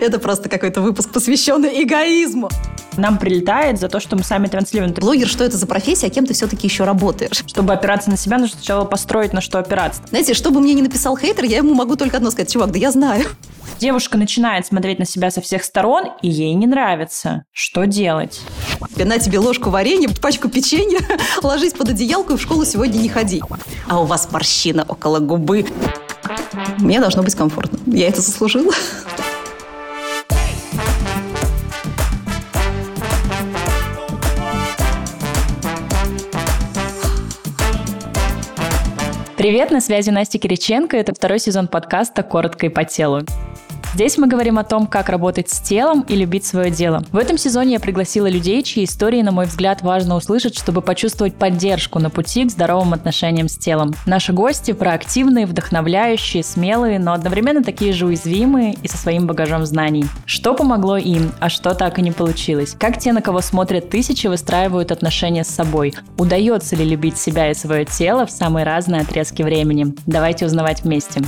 Это просто какой-то выпуск, посвященный эгоизму. Нам прилетает за то, что мы сами транслируем. Блогер, что это за профессия, а кем ты все-таки еще работаешь? Чтобы опираться на себя, нужно сначала построить, на что опираться. Знаете, что бы мне не написал хейтер, я ему могу только одно сказать. Чувак, да я знаю. Девушка начинает смотреть на себя со всех сторон, и ей не нравится. Что делать? На тебе ложку варенья, пачку печенья, ложись под одеялку и в школу сегодня не ходи. А у вас морщина около губы. Мне должно быть комфортно. Я это заслужила. Привет, на связи Настя Кириченко. Это второй сезон подкаста «Коротко и по телу». Здесь мы говорим о том, как работать с телом и любить свое дело. В этом сезоне я пригласила людей, чьи истории, на мой взгляд, важно услышать, чтобы почувствовать поддержку на пути к здоровым отношениям с телом. Наши гости проактивные, вдохновляющие, смелые, но одновременно такие же уязвимые и со своим багажом знаний. Что помогло им, а что так и не получилось? Как те, на кого смотрят тысячи, выстраивают отношения с собой? Удается ли любить себя и свое тело в самые разные отрезки времени? Давайте узнавать вместе.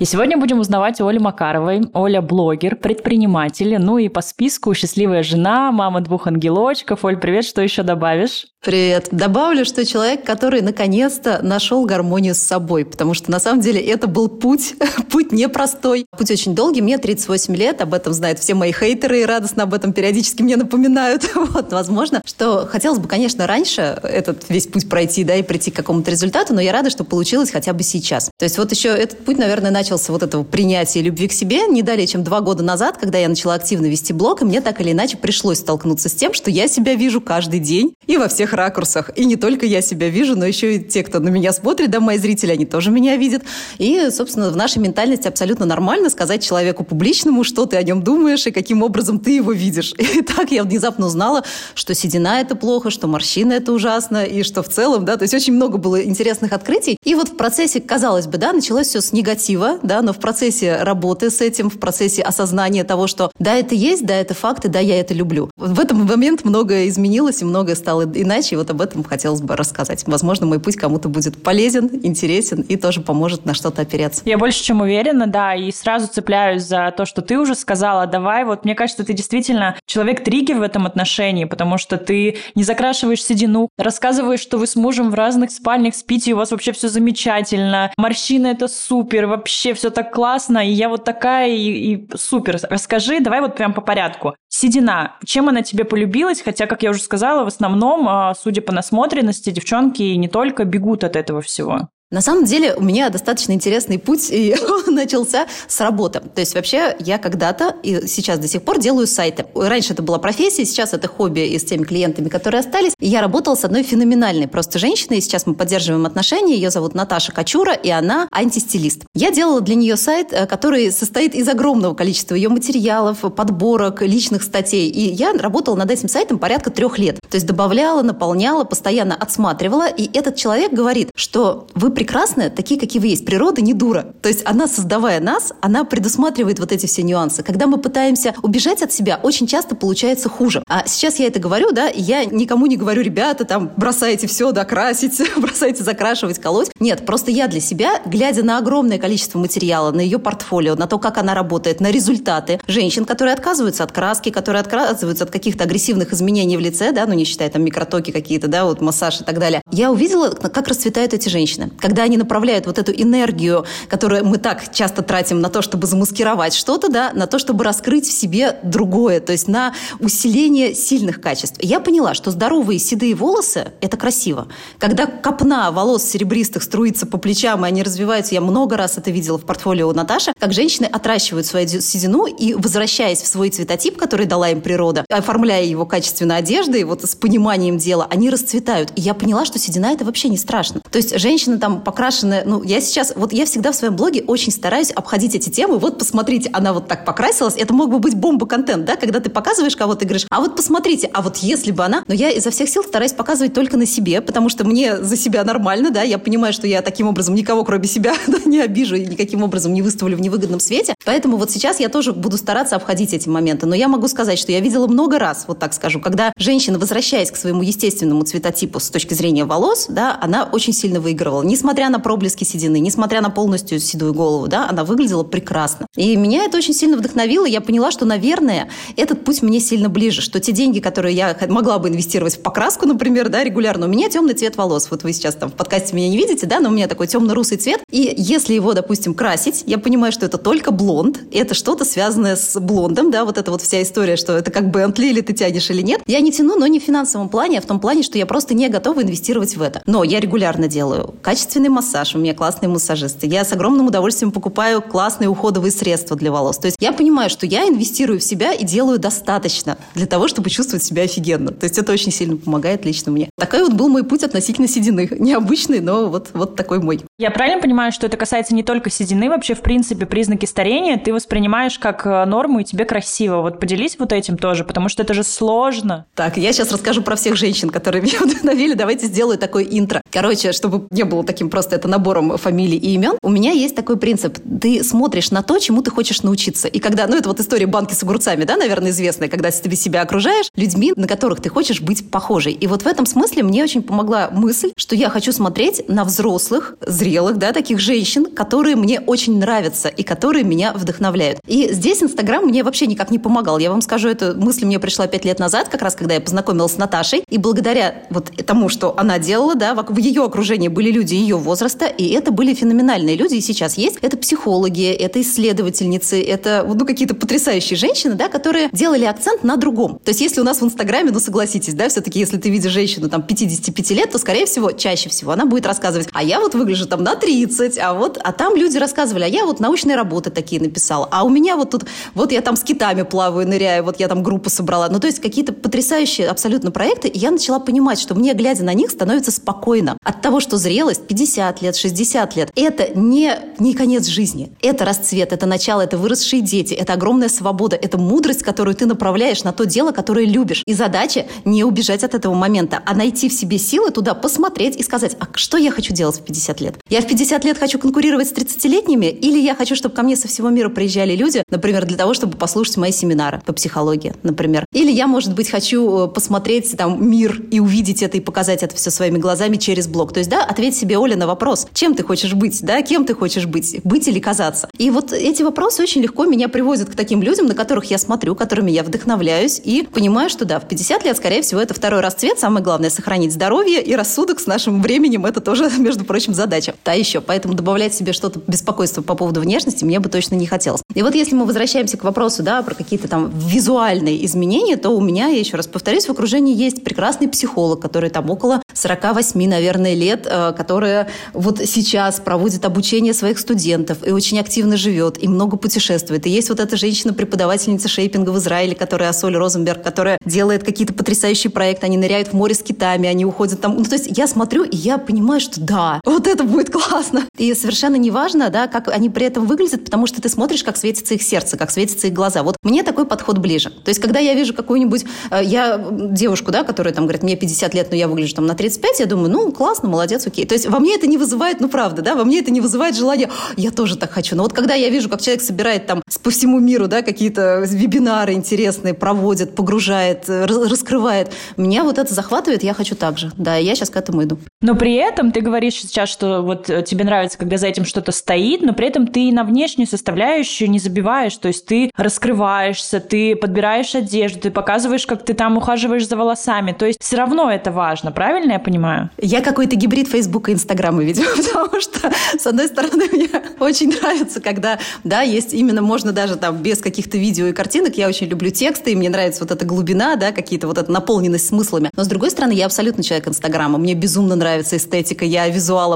И сегодня будем узнавать у Оли Макаровой. Оля – блогер, предприниматель, ну и по списку счастливая жена, мама двух ангелочков. Оль, привет, что еще добавишь? Привет. Добавлю, что человек, который наконец-то нашел гармонию с собой, потому что на самом деле это был путь, путь непростой. Путь очень долгий, мне 38 лет, об этом знают все мои хейтеры и радостно об этом периодически мне напоминают. Вот, возможно, что хотелось бы, конечно, раньше этот весь путь пройти, да, и прийти к какому-то результату, но я рада, что получилось хотя бы сейчас. То есть вот еще этот путь, наверное, начался вот этого принятия любви к себе не далее, чем два года назад, когда я начала активно вести блог, и мне так или иначе пришлось столкнуться с тем, что я себя вижу каждый день и во всех ракурсах. И не только я себя вижу, но еще и те, кто на меня смотрит, да, мои зрители, они тоже меня видят. И, собственно, в нашей ментальности абсолютно нормально сказать человеку публичному, что ты о нем думаешь и каким образом ты его видишь. И так я внезапно узнала, что седина – это плохо, что морщина – это ужасно, и что в целом, да, то есть очень много было интересных открытий. И вот в процессе, казалось бы, да, началось все с негатива, да, но в процессе работы с этим, в процессе осознания того, что да, это есть, да, это факты, да, я это люблю. В этот момент многое изменилось и многое стало иначе иначе, и вот об этом хотелось бы рассказать. Возможно, мой путь кому-то будет полезен, интересен и тоже поможет на что-то опереться. Я больше чем уверена, да, и сразу цепляюсь за то, что ты уже сказала. Давай, вот мне кажется, ты действительно человек-триггер в этом отношении, потому что ты не закрашиваешь седину, рассказываешь, что вы с мужем в разных спальнях спите, и у вас вообще все замечательно, морщины это супер, вообще все так классно, и я вот такая, и, и супер. Расскажи, давай вот прям по порядку. Седина, чем она тебе полюбилась? Хотя, как я уже сказала, в основном а, судя по насмотренности, девчонки не только бегут от этого всего. На самом деле у меня достаточно интересный путь, и начался с работы. То есть вообще я когда-то и сейчас до сих пор делаю сайты. Раньше это была профессия, сейчас это хобби и с теми клиентами, которые остались. И я работала с одной феноменальной просто женщиной, и сейчас мы поддерживаем отношения. Ее зовут Наташа Качура, и она антистилист. Я делала для нее сайт, э, который состоит из огромного количества ее материалов, подборок, личных статей. И я работала над этим сайтом порядка трех лет. То есть добавляла, наполняла, постоянно отсматривала. И этот человек говорит, что вы прекрасны, такие, какие вы есть. Природа не дура. То есть она, создавая нас, она предусматривает вот эти все нюансы. Когда мы пытаемся убежать от себя, очень часто получается хуже. А сейчас я это говорю, да, я никому не говорю, ребята, там, бросайте все, да, красить, бросайте закрашивать, колоть. Нет, просто я для себя, глядя на огромное количество материала, на ее портфолио, на то, как она работает, на результаты женщин, которые отказываются от краски, которые отказываются от каких-то агрессивных изменений в лице, да, ну не считая там микротоки какие-то, да, вот массаж и так далее. Я увидела, как расцветают эти женщины когда они направляют вот эту энергию, которую мы так часто тратим на то, чтобы замаскировать что-то, да, на то, чтобы раскрыть в себе другое, то есть на усиление сильных качеств. Я поняла, что здоровые седые волосы – это красиво. Когда копна волос серебристых струится по плечам, и они развиваются, я много раз это видела в портфолио у Наташи, как женщины отращивают свою седину и, возвращаясь в свой цветотип, который дала им природа, оформляя его качественно одеждой, вот с пониманием дела, они расцветают. И я поняла, что седина – это вообще не страшно. То есть женщина там покрашенная. Ну, я сейчас, вот я всегда в своем блоге очень стараюсь обходить эти темы. Вот посмотрите, она вот так покрасилась. Это мог бы быть бомба-контент, да, когда ты показываешь кого-то и говоришь, а вот посмотрите, а вот если бы она... Но я изо всех сил стараюсь показывать только на себе, потому что мне за себя нормально, да, я понимаю, что я таким образом никого, кроме себя, да, не обижу и никаким образом не выставлю в невыгодном свете. Поэтому вот сейчас я тоже буду стараться обходить эти моменты. Но я могу сказать, что я видела много раз, вот так скажу, когда женщина, возвращаясь к своему естественному цветотипу с точки зрения волос, да, она очень сильно выигрывала. Несмотря несмотря на проблески седины, несмотря на полностью седую голову, да, она выглядела прекрасно. И меня это очень сильно вдохновило. Я поняла, что, наверное, этот путь мне сильно ближе, что те деньги, которые я могла бы инвестировать в покраску, например, да, регулярно, у меня темный цвет волос. Вот вы сейчас там в подкасте меня не видите, да, но у меня такой темно-русый цвет. И если его, допустим, красить, я понимаю, что это только блонд, это что-то связанное с блондом, да, вот эта вот вся история, что это как Бентли или ты тянешь или нет. Я не тяну, но не в финансовом плане, а в том плане, что я просто не готова инвестировать в это. Но я регулярно делаю качественный массаж, у меня классные массажисты. Я с огромным удовольствием покупаю классные уходовые средства для волос. То есть я понимаю, что я инвестирую в себя и делаю достаточно для того, чтобы чувствовать себя офигенно. То есть это очень сильно помогает лично мне. Такой вот был мой путь относительно седины. Необычный, но вот, вот такой мой. Я правильно понимаю, что это касается не только седины, вообще, в принципе, признаки старения ты воспринимаешь как э, норму, и тебе красиво. Вот поделись вот этим тоже, потому что это же сложно. Так, я сейчас расскажу про всех женщин, которые меня вдохновили. Давайте сделаю такое интро. Короче, чтобы не было таким просто это набором фамилий и имен, у меня есть такой принцип. Ты смотришь на то, чему ты хочешь научиться. И когда, ну это вот история банки с огурцами, да, наверное, известная, когда ты себя окружаешь людьми, на которых ты хочешь быть похожей. И вот в этом смысле мне очень помогла мысль, что я хочу смотреть на взрослых, зрелых, да, таких женщин, которые мне очень нравятся и которые меня вдохновляют. И здесь Инстаграм мне вообще никак не помогал. Я вам скажу, эта мысль мне пришла пять лет назад, как раз когда я познакомилась с Наташей. И благодаря вот тому, что она делала, да, в ее окружении были люди ее возраста, и это были феноменальные люди, и сейчас есть. Это психологи, это исследовательницы, это ну, какие-то потрясающие женщины, да, которые делали акцент на другом. То есть если у нас в Инстаграме, ну согласитесь, да, все-таки если ты видишь женщину там 55 лет, то, скорее всего, чаще всего она будет рассказывать, а я вот выгляжу там на 30, а вот, а там люди рассказывали, а я вот научные работы такие написала, а у меня вот тут, вот я там с китами плаваю, ныряю, вот я там группу собрала. Ну, то есть какие-то потрясающие абсолютно проекты, и я начала понимать, что мне, глядя на них, становится спокойно от того, что зрелость 50 лет, 60 лет, это не, не конец жизни, это расцвет, это начало, это выросшие дети, это огромная свобода, это мудрость, которую ты направляешь на то дело, которое любишь. И задача не убежать от этого момента, а найти в себе силы туда посмотреть и сказать, а что я хочу делать в 50 лет? Я в 50 лет хочу конкурировать с 30-летними или я хочу, чтобы ко мне со всего мира приезжали люди, например, для того, чтобы послушать мои семинары по психологии, например. Или я, может быть, хочу э, посмотреть там мир и увидеть это и показать это все своими глазами через блог. То есть, да, ответь себе, Оля, на вопрос, чем ты хочешь быть, да, кем ты хочешь быть, быть или казаться. И вот эти вопросы очень легко меня приводят к таким людям, на которых я смотрю, которыми я вдохновляюсь и понимаю, что да, в 50 лет, скорее всего, это второй расцвет. Самое главное – сохранить здоровье и рассудок с нашим временем. Это тоже, между прочим, задача. Та еще. Поэтому добавлять себе что-то беспокойство по поводу внешности мне бы точно не хотелось. И вот если мы возвращаемся к вопросу, да, про какие-то там визуальные изменения, то у меня, я еще раз повторюсь, в окружении есть прекрасный психолог, который там около 48, наверное, лет, э, которая вот сейчас проводит обучение своих студентов и очень активно живет, и много путешествует. И есть вот эта женщина-преподавательница шейпинга в Израиле, которая Асоль Розенберг, которая делает какие-то потрясающие проекты, они ныряют в море с китами, они уходят там. Ну, то есть я смотрю, и я понимаю, что да, вот это будет классно. И совершенно неважно, да, как они при этом выглядят, потому что ты смотришь, как светится их сердце, как светятся их глаза. Вот мне такой подход ближе. То есть, когда я вижу какую-нибудь, э, я девушку, да, которая там говорит, мне 50 лет, но я выгляжу там на 35, я думаю, ну, классно, молодец, окей. То есть, во мне это не вызывает, ну, правда, да, во мне это не вызывает желания, я тоже так хочу. Но вот когда я вижу, как человек собирает там по всему миру, да, какие-то вебинары интересные, проводит, погружает, э, раскрывает, меня вот это захватывает, я хочу так же. Да, я сейчас к этому иду. Но при этом ты говоришь сейчас, что вот э, тебе нравится, когда за этим что-то стоит, но при этом ты на внешнюю составляющую не забиваешь, то есть ты раскрываешься, ты подбираешь одежду, ты показываешь, как ты там ухаживаешь за волосами, то есть все равно это важно, правильно я понимаю? Я какой-то гибрид Фейсбука и Инстаграма, видимо, потому что, с одной стороны, мне очень нравится, когда, да, есть именно, можно даже там без каких-то видео и картинок, я очень люблю тексты, и мне нравится вот эта глубина, да, какие-то вот эта наполненность смыслами. Но, с другой стороны, я абсолютно человек Инстаграма, мне безумно нравится эстетика, я визуал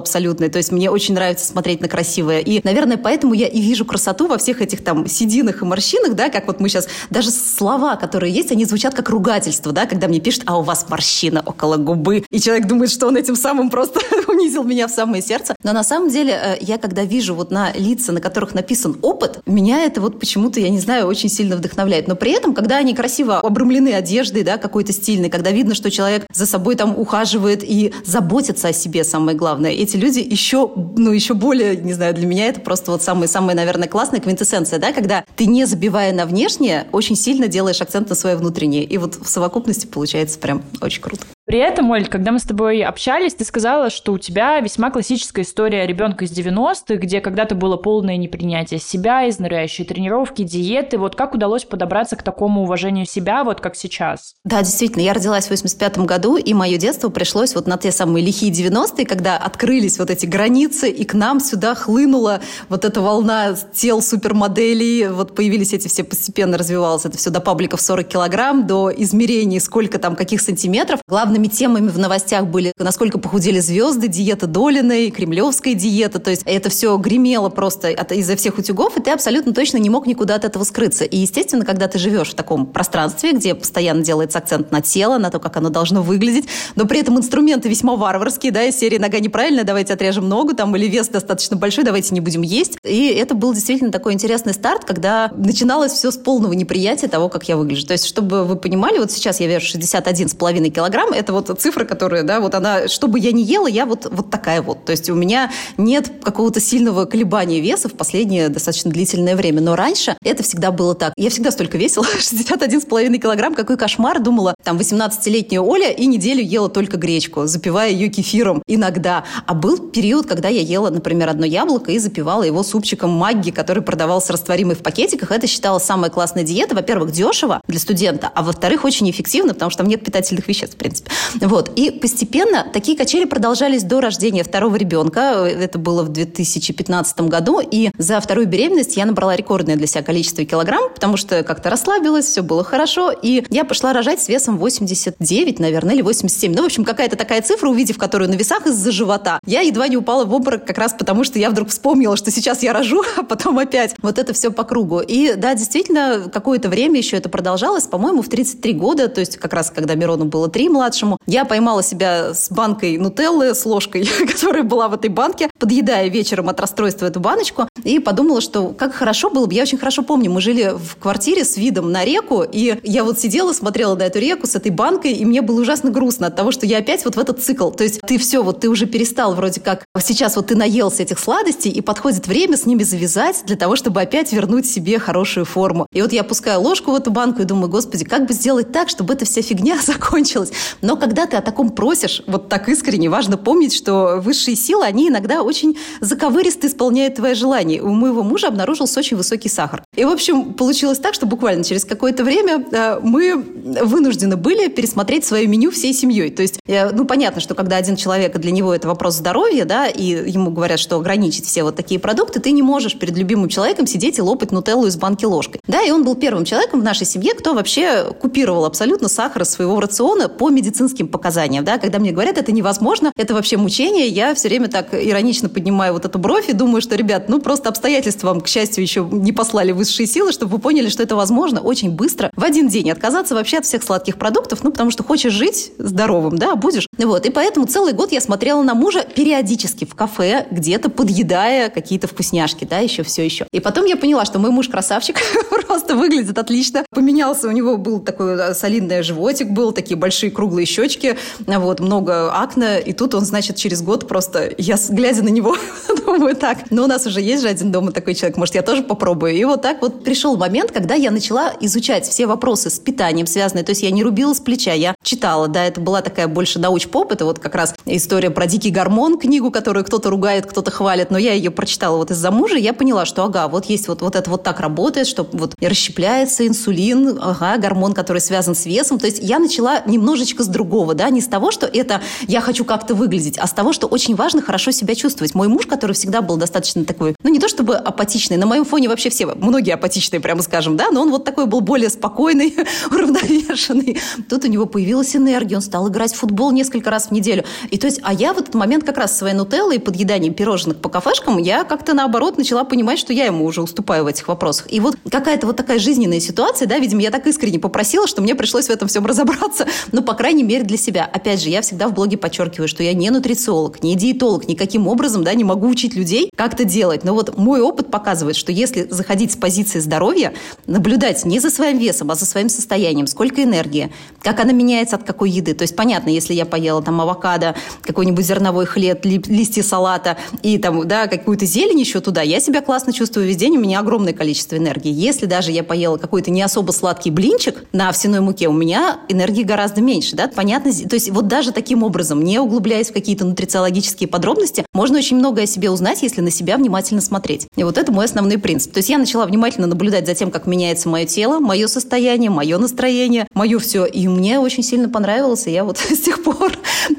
абсолютный, то есть мне очень нравится смотреть на красивое. И, наверное, поэтому я и вижу красоту во всех этих там сединах и морщинах, да, как вот мы сейчас, даже слова, которые есть, они звучат как ругательство, да, когда мне пишут, а у вас морщина около губы, и человек думает, что он этим самым просто унизил меня в самое сердце. Но на самом деле, э, я когда вижу вот на лица, на которых написан опыт, меня это вот почему-то, я не знаю, очень сильно вдохновляет. Но при этом, когда они красиво обрамлены одеждой, да, какой-то стильной, когда видно, что человек за собой там ухаживает и заботится о себе, самое главное, эти люди еще, ну, еще более, не знаю, для меня это просто вот самая-самая, наверное, классная квинтэссенция, да, когда ты, не забивая на внешнее, очень сильно делаешь акцент на свое внутреннее. И вот в совокупности получается прям очень круто. При этом, Оль, когда мы с тобой общались, ты сказала, что у тебя весьма классическая история ребенка из 90-х, где когда-то было полное непринятие себя, изнуряющие тренировки, диеты. Вот как удалось подобраться к такому уважению себя, вот как сейчас? Да, действительно, я родилась в 85 году, и мое детство пришлось вот на те самые лихие 90-е, когда открылись вот эти границы, и к нам сюда хлынула вот эта волна тел супермоделей, вот появились эти все, постепенно развивалось это все до пабликов 40 килограмм, до измерений, сколько там, каких сантиметров. Главное главными темами в новостях были, насколько похудели звезды, диета Долиной, кремлевская диета. То есть это все гремело просто от, изо всех утюгов, и ты абсолютно точно не мог никуда от этого скрыться. И, естественно, когда ты живешь в таком пространстве, где постоянно делается акцент на тело, на то, как оно должно выглядеть, но при этом инструменты весьма варварские, да, из серии «нога неправильная, давайте отрежем ногу», там, или вес достаточно большой, давайте не будем есть. И это был действительно такой интересный старт, когда начиналось все с полного неприятия того, как я выгляжу. То есть, чтобы вы понимали, вот сейчас я вешу 61,5 килограмм, это это вот цифра, которая, да, вот она, что бы я ни ела, я вот, вот такая вот. То есть у меня нет какого-то сильного колебания веса в последнее достаточно длительное время. Но раньше это всегда было так. Я всегда столько весила, 61,5 килограмм, какой кошмар. Думала, там 18-летняя Оля и неделю ела только гречку, запивая ее кефиром иногда. А был период, когда я ела, например, одно яблоко и запивала его супчиком магги, который продавался растворимый в пакетиках. Это считалось самая классная диета. Во-первых, дешево для студента, а во-вторых, очень эффективно, потому что там нет питательных веществ, в принципе. Вот. И постепенно такие качели продолжались до рождения второго ребенка. Это было в 2015 году. И за вторую беременность я набрала рекордное для себя количество килограмм, потому что как-то расслабилась, все было хорошо. И я пошла рожать с весом 89, наверное, или 87. Ну, в общем, какая-то такая цифра, увидев которую на весах из-за живота, я едва не упала в обморок как раз потому, что я вдруг вспомнила, что сейчас я рожу, а потом опять вот это все по кругу. И да, действительно, какое-то время еще это продолжалось, по-моему, в 33 года, то есть как раз когда Мирону было 3 младшему, я поймала себя с банкой нутеллы, с ложкой, которая была в этой банке, подъедая вечером от расстройства эту баночку, и подумала, что как хорошо было бы. Я очень хорошо помню, мы жили в квартире с видом на реку, и я вот сидела, смотрела на эту реку с этой банкой, и мне было ужасно грустно от того, что я опять вот в этот цикл. То есть ты все, вот ты уже перестал вроде как, сейчас вот ты наелся этих сладостей, и подходит время с ними завязать для того, чтобы опять вернуть себе хорошую форму. И вот я опускаю ложку в эту банку и думаю, господи, как бы сделать так, чтобы эта вся фигня закончилась. Но когда ты о таком просишь, вот так искренне, важно помнить, что высшие силы, они иногда очень заковыристо исполняют твои желания. У моего мужа обнаружился очень высокий сахар. И, в общем, получилось так, что буквально через какое-то время э, мы вынуждены были пересмотреть свое меню всей семьей. То есть, э, ну, понятно, что когда один человек, для него это вопрос здоровья, да, и ему говорят, что ограничить все вот такие продукты, ты не можешь перед любимым человеком сидеть и лопать нутеллу из банки ложкой. Да, и он был первым человеком в нашей семье, кто вообще купировал абсолютно сахар из своего рациона по медицинским показаниям. Да, когда мне говорят, это невозможно, это вообще мучение, я все время так иронично поднимаю вот эту бровь и думаю, что, ребят, ну просто обстоятельства вам, к счастью, еще не послали высшие силы, чтобы вы поняли, что это возможно очень быстро, в один день отказаться вообще от всех сладких продуктов, ну потому что хочешь жить здоровым, да, будешь. Вот, и поэтому целый год я смотрела на мужа периодически в кафе, где-то подъедая какие-то вкусняшки, да, еще все еще. И потом я поняла, что мой муж красавчик, просто выглядит отлично. Поменялся, у него был такой э, солидный животик, был такие большие круглые щечки, вот, много акне, и тут он, значит, через год просто, я глядя на него, думаю, так, ну у нас уже есть же один дома такой человек, может, я тоже попробую. И вот так вот пришел момент, когда я начала изучать все вопросы с питанием связанные, то есть я не рубила с плеча, я читала, да, это была такая больше науч-поп, это вот как раз история про дикий гормон, книгу, которую кто-то ругает, кто-то хвалит, но я ее прочитала вот из-за мужа, я поняла, что, ага, вот есть вот, вот это вот так работает, что вот расщепляется инсулин, ага, гормон, который связан с весом, то есть я начала немножечко с другого, да, не с того, что это я хочу как-то выглядеть, а с того, что очень важно хорошо себя чувствовать. Мой муж, который всегда был достаточно такой, ну не то чтобы апатичный, на моем фоне вообще все, многие апатичные, прямо скажем, да, но он вот такой был более спокойный, уравновешенный. Тут у него появилась энергия, он стал играть в футбол несколько раз в неделю. И то есть, а я в этот момент как раз своей нутеллой и подъеданием пирожных по кафешкам, я как-то наоборот начала понимать, что я ему уже уступаю в этих вопросах. И вот какая-то вот такая жизненная ситуация, да, видимо, я так искренне попросила, что мне пришлось в этом всем разобраться, ну, по крайней мере, для себя. Опять же, я всегда в блоге подчеркиваю, что я не нутрициолог, не диетолог, никаким образом, да, не могу учить людей, как это делать. Но вот мой опыт показывает, что если заходить с позиции здоровья, наблюдать не за своим весом, а за своим состоянием, сколько энергии, как она меняется от какой еды. То есть, понятно, если я поела там авокадо, какой-нибудь зерновой хлеб, листья салата и там, да, какую-то зелень еще туда, я себя классно чувствую весь день, у меня огромное количество энергии. Если даже я поела какой-то не особо сладкий блинчик на овсяной муке, у меня энергии гораздо меньше, да, понятно. То есть вот даже таким образом, не углубляясь в какие-то нутрициологические подробности, можно очень много о себе узнать, если на себя внимательно смотреть. И вот это мой основной принцип. То есть я начала внимательно наблюдать за тем, как меняется мое тело, мое состояние, мое настроение, мое все. И мне очень сильно понравилось, и я вот с тех пор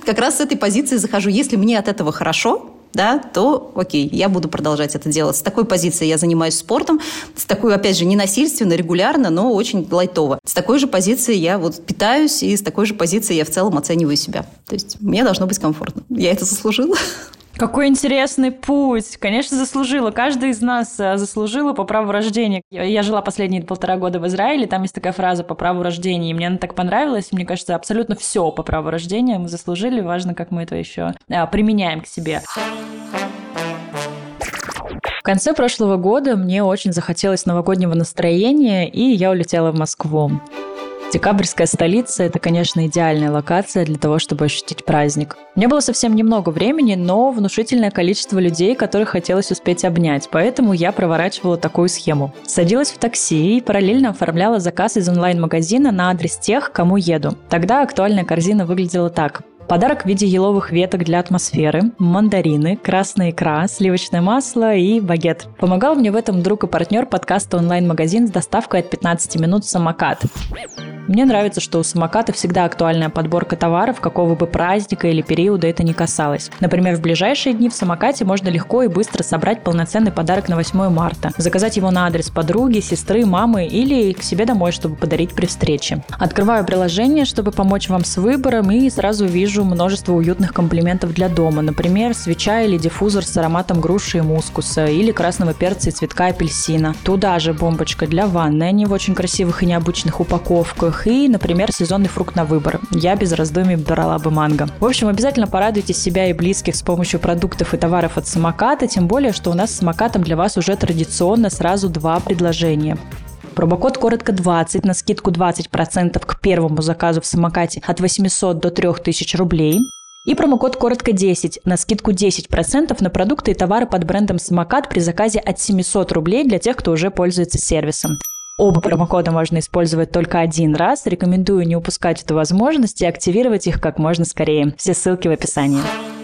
как раз с этой позиции захожу. Если мне от этого хорошо, да, то окей, я буду продолжать это делать. С такой позиции я занимаюсь спортом, с такой, опять же, не насильственно, регулярно, но очень лайтово. С такой же позиции я вот питаюсь, и с такой же позиции я в целом оцениваю себя. То есть мне должно быть комфортно. Я это заслужила. Какой интересный путь. Конечно, заслужила. Каждый из нас э, заслужила по праву рождения. Я жила последние полтора года в Израиле, там есть такая фраза по праву рождения, и мне она так понравилась. Мне кажется, абсолютно все по праву рождения мы заслужили. Важно, как мы это еще а, применяем к себе. В конце прошлого года мне очень захотелось новогоднего настроения, и я улетела в Москву. Декабрьская столица – это, конечно, идеальная локация для того, чтобы ощутить праздник. У меня было совсем немного времени, но внушительное количество людей, которых хотелось успеть обнять, поэтому я проворачивала такую схему. Садилась в такси и параллельно оформляла заказ из онлайн-магазина на адрес тех, кому еду. Тогда актуальная корзина выглядела так. Подарок в виде еловых веток для атмосферы, мандарины, красная икра, сливочное масло и багет. Помогал мне в этом друг и партнер подкаста онлайн-магазин с доставкой от 15 минут «Самокат». Мне нравится, что у самоката всегда актуальная подборка товаров, какого бы праздника или периода это ни касалось. Например, в ближайшие дни в самокате можно легко и быстро собрать полноценный подарок на 8 марта, заказать его на адрес подруги, сестры, мамы или к себе домой, чтобы подарить при встрече. Открываю приложение, чтобы помочь вам с выбором и сразу вижу множество уютных комплиментов для дома, например, свеча или диффузор с ароматом груши и мускуса, или красного перца и цветка апельсина. Туда же бомбочка для ванны, они в очень красивых и необычных упаковках, и, например, сезонный фрукт на выбор. Я без раздумий брала бы манго. В общем, обязательно порадуйте себя и близких с помощью продуктов и товаров от самоката, тем более, что у нас с самокатом для вас уже традиционно сразу два предложения. Промокод коротко 20 на скидку 20% к первому заказу в самокате от 800 до 3000 рублей. И промокод коротко 10 на скидку 10% на продукты и товары под брендом «Самокат» при заказе от 700 рублей для тех, кто уже пользуется сервисом. Оба промокода можно использовать только один раз. Рекомендую не упускать эту возможность и активировать их как можно скорее. Все ссылки в описании.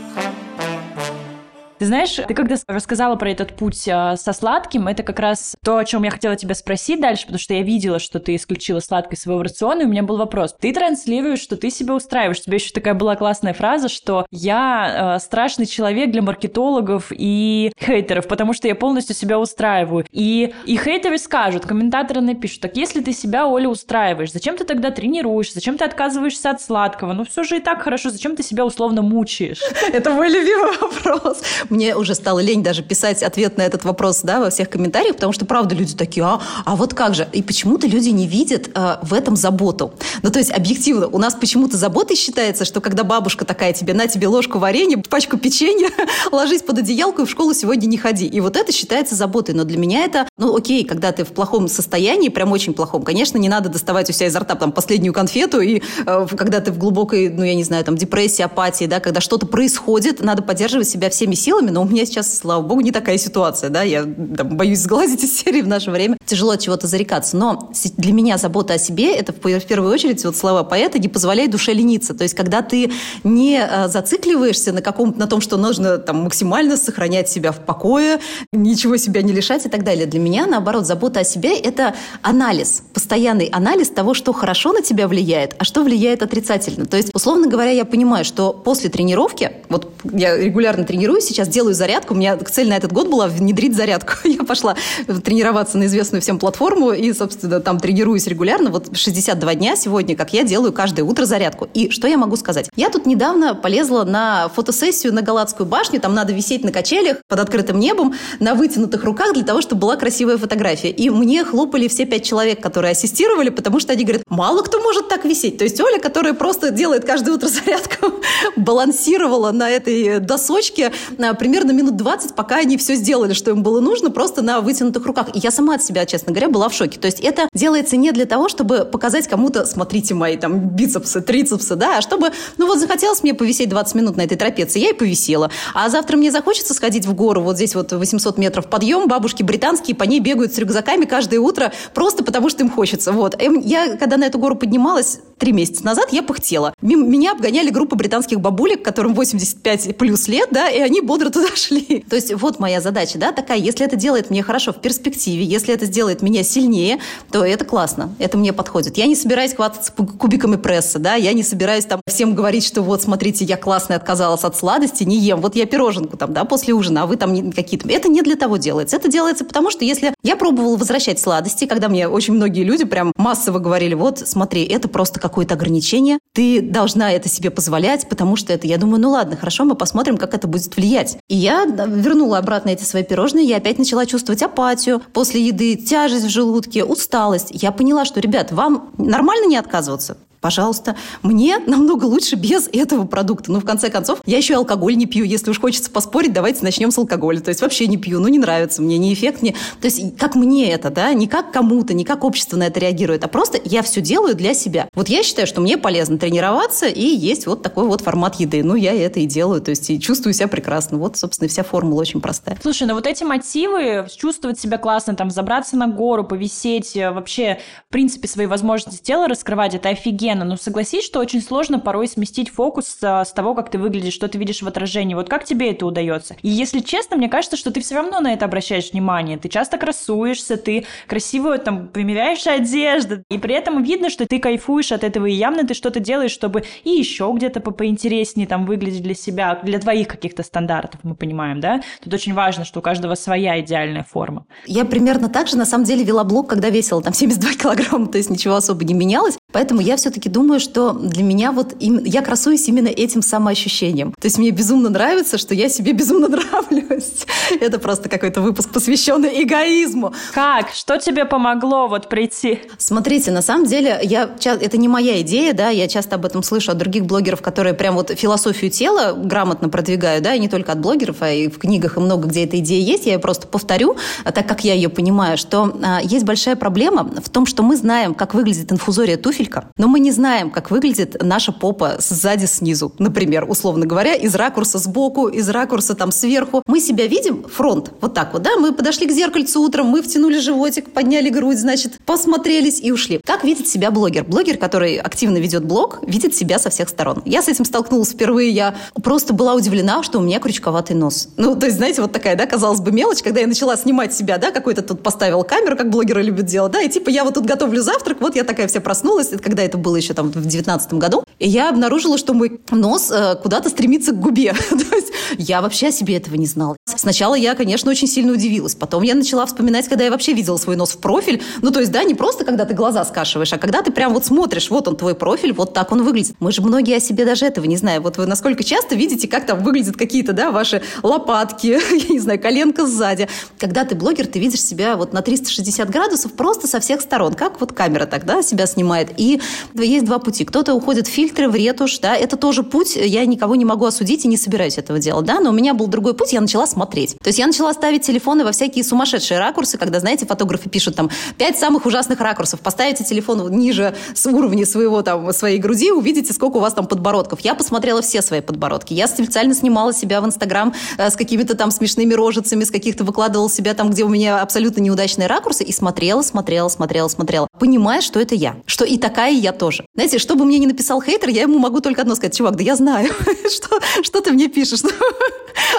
Ты знаешь, ты когда рассказала про этот путь а, со сладким, это как раз то, о чем я хотела тебя спросить дальше, потому что я видела, что ты исключила сладкое своего рациона, и у меня был вопрос. Ты транслируешь, что ты себя устраиваешь. У тебя еще такая была классная фраза, что я э, страшный человек для маркетологов и хейтеров, потому что я полностью себя устраиваю. И, и хейтеры скажут, комментаторы напишут, так если ты себя, Оля, устраиваешь, зачем ты тогда тренируешься, зачем ты отказываешься от сладкого? Ну все же и так хорошо, зачем ты себя условно мучаешь? Это мой любимый вопрос. Мне уже стало лень даже писать ответ на этот вопрос да, во всех комментариях, потому что, правда, люди такие, а, а вот как же? И почему-то люди не видят э, в этом заботу. Ну, то есть, объективно, у нас почему-то заботой считается, что когда бабушка такая тебе, на тебе ложку варенья, пачку печенья, ложись под одеялку и в школу сегодня не ходи. И вот это считается заботой. Но для меня это, ну, окей, когда ты в плохом состоянии, прям очень плохом, конечно, не надо доставать у себя изо рта там последнюю конфету, и э, когда ты в глубокой, ну, я не знаю, там, депрессии, апатии, да, когда что-то происходит, надо поддерживать себя всеми силами, силами, но у меня сейчас, слава богу, не такая ситуация, да, я там, боюсь сглазить из серии в наше время. Тяжело от чего-то зарекаться, но для меня забота о себе – это в первую очередь вот слова поэта «не позволяй душе лениться». То есть, когда ты не э, зацикливаешься на каком на том, что нужно там максимально сохранять себя в покое, ничего себя не лишать и так далее. Для меня, наоборот, забота о себе – это анализ, постоянный анализ того, что хорошо на тебя влияет, а что влияет отрицательно. То есть, условно говоря, я понимаю, что после тренировки, вот я регулярно тренируюсь сейчас, делаю зарядку. У меня цель на этот год была внедрить зарядку. Пошла тренироваться на известную всем платформу и, собственно, там тренируюсь регулярно. Вот 62 дня сегодня, как я делаю каждое утро зарядку. И что я могу сказать? Я тут недавно полезла на фотосессию на Галатскую башню. Там надо висеть на качелях под открытым небом на вытянутых руках для того, чтобы была красивая фотография. И мне хлопали все пять человек, которые ассистировали, потому что они говорят, мало кто может так висеть. То есть Оля, которая просто делает каждое утро зарядку, балансировала на на этой досочке а, примерно минут 20, пока они все сделали, что им было нужно, просто на вытянутых руках. И я сама от себя, честно говоря, была в шоке. То есть это делается не для того, чтобы показать кому-то, смотрите мои там бицепсы, трицепсы, да, а чтобы, ну вот захотелось мне повисеть 20 минут на этой трапеции, я и повисела. А завтра мне захочется сходить в гору, вот здесь вот 800 метров подъем, бабушки британские по ней бегают с рюкзаками каждое утро, просто потому что им хочется. Вот. Эм, я, когда на эту гору поднималась три месяца назад, я пыхтела. Меня обгоняли группа британских бабулек, которым 85 плюс лет, да, и они бодро туда шли. То есть вот моя задача, да, такая, если это делает мне хорошо в перспективе, если это сделает меня сильнее, то это классно, это мне подходит. Я не собираюсь хвататься кубиками пресса, да, я не собираюсь там всем говорить, что вот, смотрите, я классная, отказалась от сладости, не ем, вот я пироженку там, да, после ужина, а вы там какие-то... Это не для того делается. Это делается потому, что если я пробовала возвращать сладости, когда мне очень многие люди прям массово говорили, вот, смотри, это просто какое-то ограничение, ты должна это себе позволять, потому что это... Я думаю, ну ладно, хорошо, мы посмотрим, как это будет влиять. И я вернула обратно эти свои пирожные, я опять начала чувствовать апатию после еды, тяжесть в желудке, усталость. Я поняла, что, ребят, вам нормально не отказываться? Пожалуйста, мне намного лучше без этого продукта. Ну, в конце концов, я еще и алкоголь не пью. Если уж хочется поспорить, давайте начнем с алкоголя. То есть вообще не пью, ну, не нравится мне, не эффект мне. То есть как мне это, да, не как кому-то, не как общество на это реагирует, а просто я все делаю для себя. Вот я считаю, что мне полезно тренироваться, и есть вот такой вот формат еды. Ну, я это и делаю, то есть и чувствую себя прекрасно. Вот, собственно, вся формула очень простая. Слушай, ну вот эти мотивы, чувствовать себя классно, там, забраться на гору, повисеть, э, вообще, в принципе, свои возможности тела раскрывать, это офигенно постоянно, но согласись, что очень сложно порой сместить фокус с, с того, как ты выглядишь, что ты видишь в отражении. Вот как тебе это удается? И если честно, мне кажется, что ты все равно на это обращаешь внимание. Ты часто красуешься, ты красиво там примеряешь одежду, и при этом видно, что ты кайфуешь от этого, и явно ты что-то делаешь, чтобы и еще где-то по поинтереснее там выглядеть для себя, для твоих каких-то стандартов, мы понимаем, да? Тут очень важно, что у каждого своя идеальная форма. Я примерно так же, на самом деле, вела блог, когда весила там 72 килограмма, то есть ничего особо не менялось. Поэтому я все-таки думаю, что для меня вот им, я красуюсь именно этим самоощущением. То есть мне безумно нравится, что я себе безумно нравлюсь. Это просто какой-то выпуск, посвященный эгоизму. Как? Что тебе помогло вот прийти? Смотрите, на самом деле, я, это не моя идея, да, я часто об этом слышу от других блогеров, которые прям вот философию тела грамотно продвигают, да, и не только от блогеров, а и в книгах и много где эта идея есть. Я ее просто повторю, так как я ее понимаю, что а, есть большая проблема в том, что мы знаем, как выглядит инфузория туфель, туфелька, но мы не знаем, как выглядит наша попа сзади снизу, например, условно говоря, из ракурса сбоку, из ракурса там сверху. Мы себя видим, фронт, вот так вот, да, мы подошли к зеркальцу утром, мы втянули животик, подняли грудь, значит, посмотрелись и ушли. Как видит себя блогер? Блогер, который активно ведет блог, видит себя со всех сторон. Я с этим столкнулась впервые, я просто была удивлена, что у меня крючковатый нос. Ну, то есть, знаете, вот такая, да, казалось бы, мелочь, когда я начала снимать себя, да, какой-то тут поставил камеру, как блогеры любят делать, да, и типа я вот тут готовлю завтрак, вот я такая вся проснулась, когда это было еще там в девятнадцатом году, и я обнаружила, что мой нос э, куда-то стремится к губе. То есть я вообще о себе этого не знала. Сначала я, конечно, очень сильно удивилась. Потом я начала вспоминать, когда я вообще видела свой нос в профиль. Ну, то есть, да, не просто когда ты глаза скашиваешь, а когда ты прям вот смотришь, вот он твой профиль, вот так он выглядит. Мы же многие о себе даже этого не знаем. Вот вы насколько часто видите, как там выглядят какие-то, да, ваши лопатки, я не знаю, коленка сзади. Когда ты блогер, ты видишь себя вот на 360 градусов просто со всех сторон, как вот камера тогда себя снимает. И есть два пути. Кто-то уходит в фильтры, в ретушь, да, это тоже путь. Я никого не могу осудить и не собираюсь этого делать, да, но у меня был другой путь, я начала смотреть. То есть я начала ставить телефоны во всякие сумасшедшие ракурсы, когда, знаете, фотографы пишут там пять самых ужасных ракурсов. Поставите телефон ниже с уровня своего там, своей груди, увидите, сколько у вас там подбородков. Я посмотрела все свои подбородки. Я специально снимала себя в Инстаграм э, с какими-то там смешными рожицами, с каких-то выкладывала себя там, где у меня абсолютно неудачные ракурсы, и смотрела, смотрела, смотрела, смотрела, понимая, что это я, что и такая я тоже. Знаете, что бы мне не написал хейтер, я ему могу только одно сказать, чувак, да я знаю, что, что ты мне пишешь.